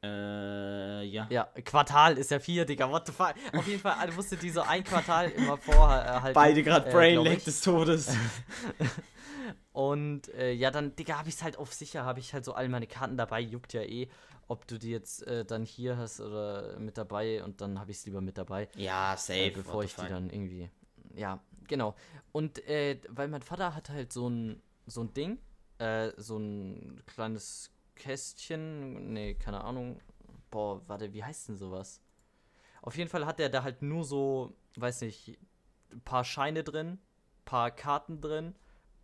Äh, ja. Ja, Quartal ist ja vier, Digga, what the fuck. Auf jeden Fall, musste die so ein Quartal immer vorhalten. Beide gerade äh, Brain Lag des Todes. <laughs> Und äh, ja, dann, Digga, hab ich's halt auf sicher, habe ich halt so all meine Karten dabei, juckt ja eh, ob du die jetzt äh, dann hier hast oder mit dabei und dann habe ich es lieber mit dabei. Ja, safe. Äh, bevor ich die dann irgendwie. Ja, genau. Und äh, weil mein Vater hat halt so ein, so ein Ding, äh, so ein kleines Kästchen, nee, keine Ahnung. Boah, warte, wie heißt denn sowas? Auf jeden Fall hat er da halt nur so, weiß nicht, ein paar Scheine drin, paar Karten drin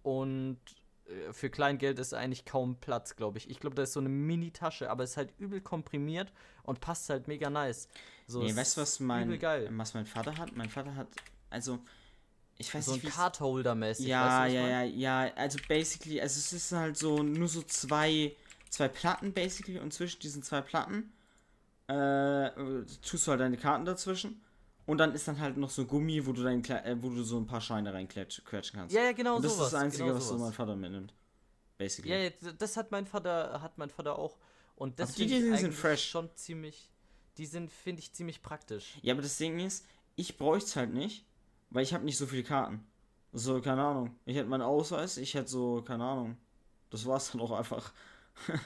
und äh, für Kleingeld ist eigentlich kaum Platz, glaube ich. Ich glaube, da ist so eine Mini-Tasche, aber ist halt übel komprimiert und passt halt mega nice. So, nee, weißt du, was mein, was mein Vater hat? Mein Vater hat, also ich weiß so nicht. Ein Cardholder-mäßig. Ja, weißt du, ja, ja, ja. Also basically, also es ist halt so nur so zwei, zwei Platten basically und zwischen diesen zwei Platten äh, tust du halt deine Karten dazwischen. Und dann ist dann halt noch so Gummi, wo du dein, äh, wo du so ein paar Scheine reinquetschen kannst. Ja, ja, genau und das sowas, ist das Einzige, genau was so mein Vater mitnimmt. Basically. Ja, das hat mein Vater, hat mein Vater auch. Und das die, die sind fresh. schon ziemlich. Die sind, finde ich, ziemlich praktisch. Ja, aber das Ding ist, ich bräuchte es halt nicht, weil ich habe nicht so viele Karten. So, keine Ahnung. Ich hätte meinen Ausweis, ich hätte so, keine Ahnung. Das war's dann auch einfach. <laughs>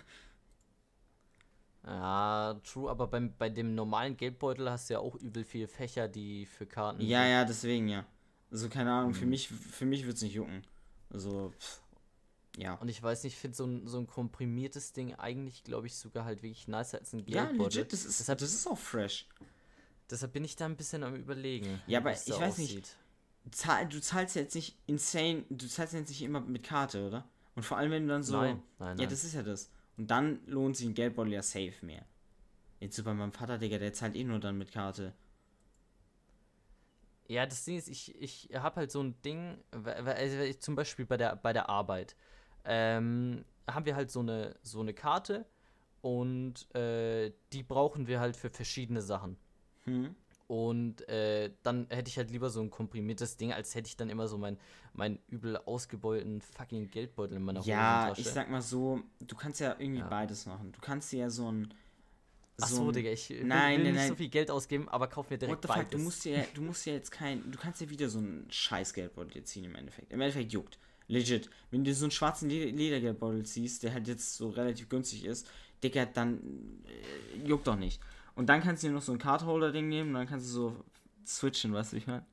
ja, true, aber beim, bei dem normalen Geldbeutel hast du ja auch übel viele Fächer, die für Karten. Ja, sind. ja, deswegen ja. Also, keine Ahnung, mhm. für mich, für mich wird's nicht jucken. Also, pff, ja. Und ich weiß nicht, ich finde so ein, so ein komprimiertes Ding eigentlich, glaube ich, sogar halt wirklich nicer als ein Geldbeutel. Ja, legit, das ist, Deshalb, das ist auch fresh. Deshalb bin ich da ein bisschen am überlegen. Ja, aber ich weiß aussieht. nicht. Zahl, du zahlst jetzt nicht insane, du zahlst jetzt nicht immer mit Karte, oder? Und vor allem, wenn du dann so. Nein, nein, nein. Ja, das ist ja das. Und dann lohnt sich ein Geldbeutel ja safe mehr. Jetzt so bei meinem Vater, Digga, der zahlt eh nur dann mit Karte. Ja, das Ding ist, ich, ich habe halt so ein Ding, also zum Beispiel bei der, bei der Arbeit, ähm, haben wir halt so eine, so eine Karte und äh, die brauchen wir halt für verschiedene Sachen. Hm. Und äh, dann hätte ich halt lieber so ein komprimiertes Ding, als hätte ich dann immer so meinen mein übel ausgebeulten fucking Geldbeutel in meiner ja, Hosentasche. Ja, ich sag mal so, du kannst ja irgendwie ja. beides machen. Du kannst dir ja so ein. So Ach so, Digga, ich will, nein, will nein, nicht nein. so viel Geld ausgeben, aber kauf mir direkt What the beides. Fuck, du musst dir, du musst dir jetzt kein, du kannst dir wieder so ein scheiß Geldbeutel ziehen im Endeffekt. Im Endeffekt juckt. Legit. Wenn du so einen schwarzen Ledergeldbeutel ziehst, der halt jetzt so relativ günstig ist, Digga, dann äh, juckt doch nicht. Und dann kannst du dir noch so ein Cardholder-Ding nehmen und dann kannst du so switchen, weißt du, ich meine?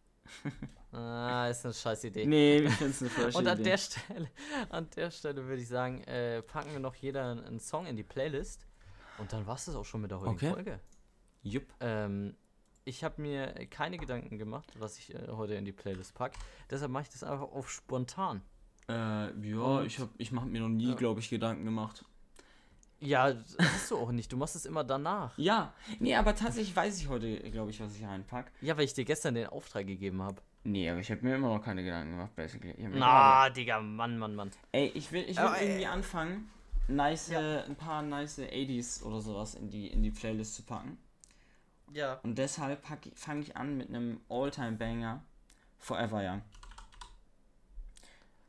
ah, ist eine scheiß Idee. Nee, ich finde es eine <laughs> falsche Und an Idee. der Stelle, an der Stelle würde ich sagen, äh, packen wir noch jeder einen Song in die Playlist. Und dann war es das auch schon mit der heutigen okay. Folge. Jupp. Ähm, ich habe mir keine Gedanken gemacht, was ich äh, heute in die Playlist packe. Deshalb mache ich das einfach auf spontan. Äh, ja, Und, ich, hab, ich mache mir noch nie, glaube ich, Gedanken gemacht. Ja, hast du auch nicht. Du machst es immer danach. Ja, nee, aber tatsächlich weiß ich heute, glaube ich, was ich reinpack. Ja, weil ich dir gestern den Auftrag gegeben habe. Nee, aber ich habe mir immer noch keine Gedanken gemacht, basically. Na, Digga, Mann, Mann, Mann. Ey, ich will, ich will aber, irgendwie ey, anfangen, nice, ja. ein paar nice 80s oder sowas in die, in die Playlist zu packen. Ja. Und deshalb fange ich an mit einem All-Time-Banger, Forever Young.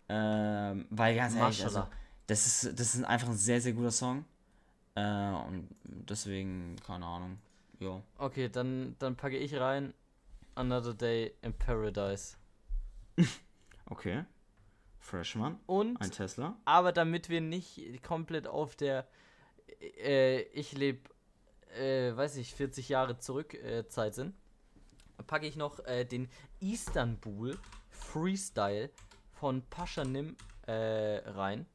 Ähm, weil ganz ehrlich, also, das ist, das ist einfach ein sehr, sehr guter Song. Äh, und deswegen, keine Ahnung. Ja. Okay, dann, dann packe ich rein Another Day in Paradise. <laughs> Okay. Freshman. Und, Ein Tesla. aber damit wir nicht komplett auf der äh, ich lebe, äh, weiß ich, 40 Jahre zurück äh, Zeit sind, packe ich noch äh, den Istanbul Freestyle von Pascha Nim äh, rein.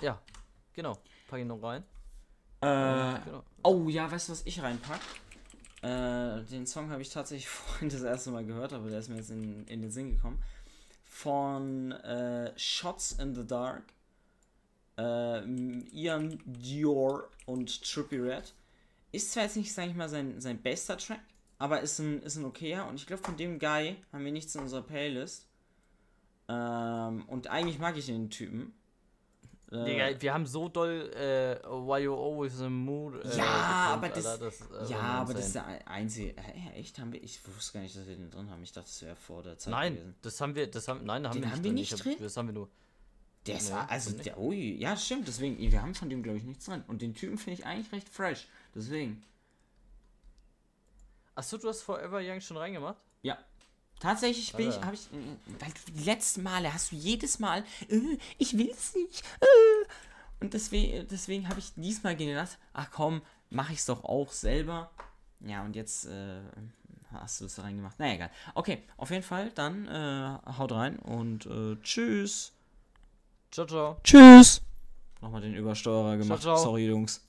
Ja, genau, packe ich noch rein. Äh, Genau. oh ja, weißt du, was ich reinpack? Äh, den Song habe ich tatsächlich <laughs> vorhin das erste Mal gehört, aber der ist mir jetzt in, in den Sinn gekommen. Von äh, Shots in the Dark. Äh, Ian Dior und Trippy Red. Ist zwar jetzt nicht, sag ich mal, sein, sein bester Track, aber ist ein, ist ein okayer. Und ich glaube, von dem Guy haben wir nichts in unserer Playlist. Ähm, und eigentlich mag ich den Typen. Äh, Digga, wir haben so doll äh, Why You Always in the Mood. Äh, Ja, betont, aber das- Alter, das, äh, Ja, aber das ist der einzige. Hä, echt? Haben wir. Ich wusste gar nicht, dass wir den drin haben. Ich dachte, das wäre vor der Zeit Nein, gewesen. das haben wir, das haben, nein, haben Den wir haben nicht wir drin. nicht Ich hab- drin? Das haben wir nur. Der ist Nee, also der. Ui, ja, stimmt. Deswegen, wir haben von dem, glaube ich, nichts drin. Und den Typen finde ich eigentlich recht fresh. Deswegen. Achso, du hast Forever Young schon reingemacht? Tatsächlich bin ich, Alter. habe ich, äh, weil du die letzten Male hast du jedes Mal, äh, ich will es nicht, äh. und deswegen, deswegen habe ich diesmal gedacht, ach komm, mache ich es doch auch selber. Ja, und jetzt äh, hast du es da reingemacht. Na egal. Okay, auf jeden Fall, dann äh, haut rein und äh, tschüss. Ciao, ciao. Tschüss. Nochmal den Übersteuerer gemacht. ciao. Sorry, Jungs.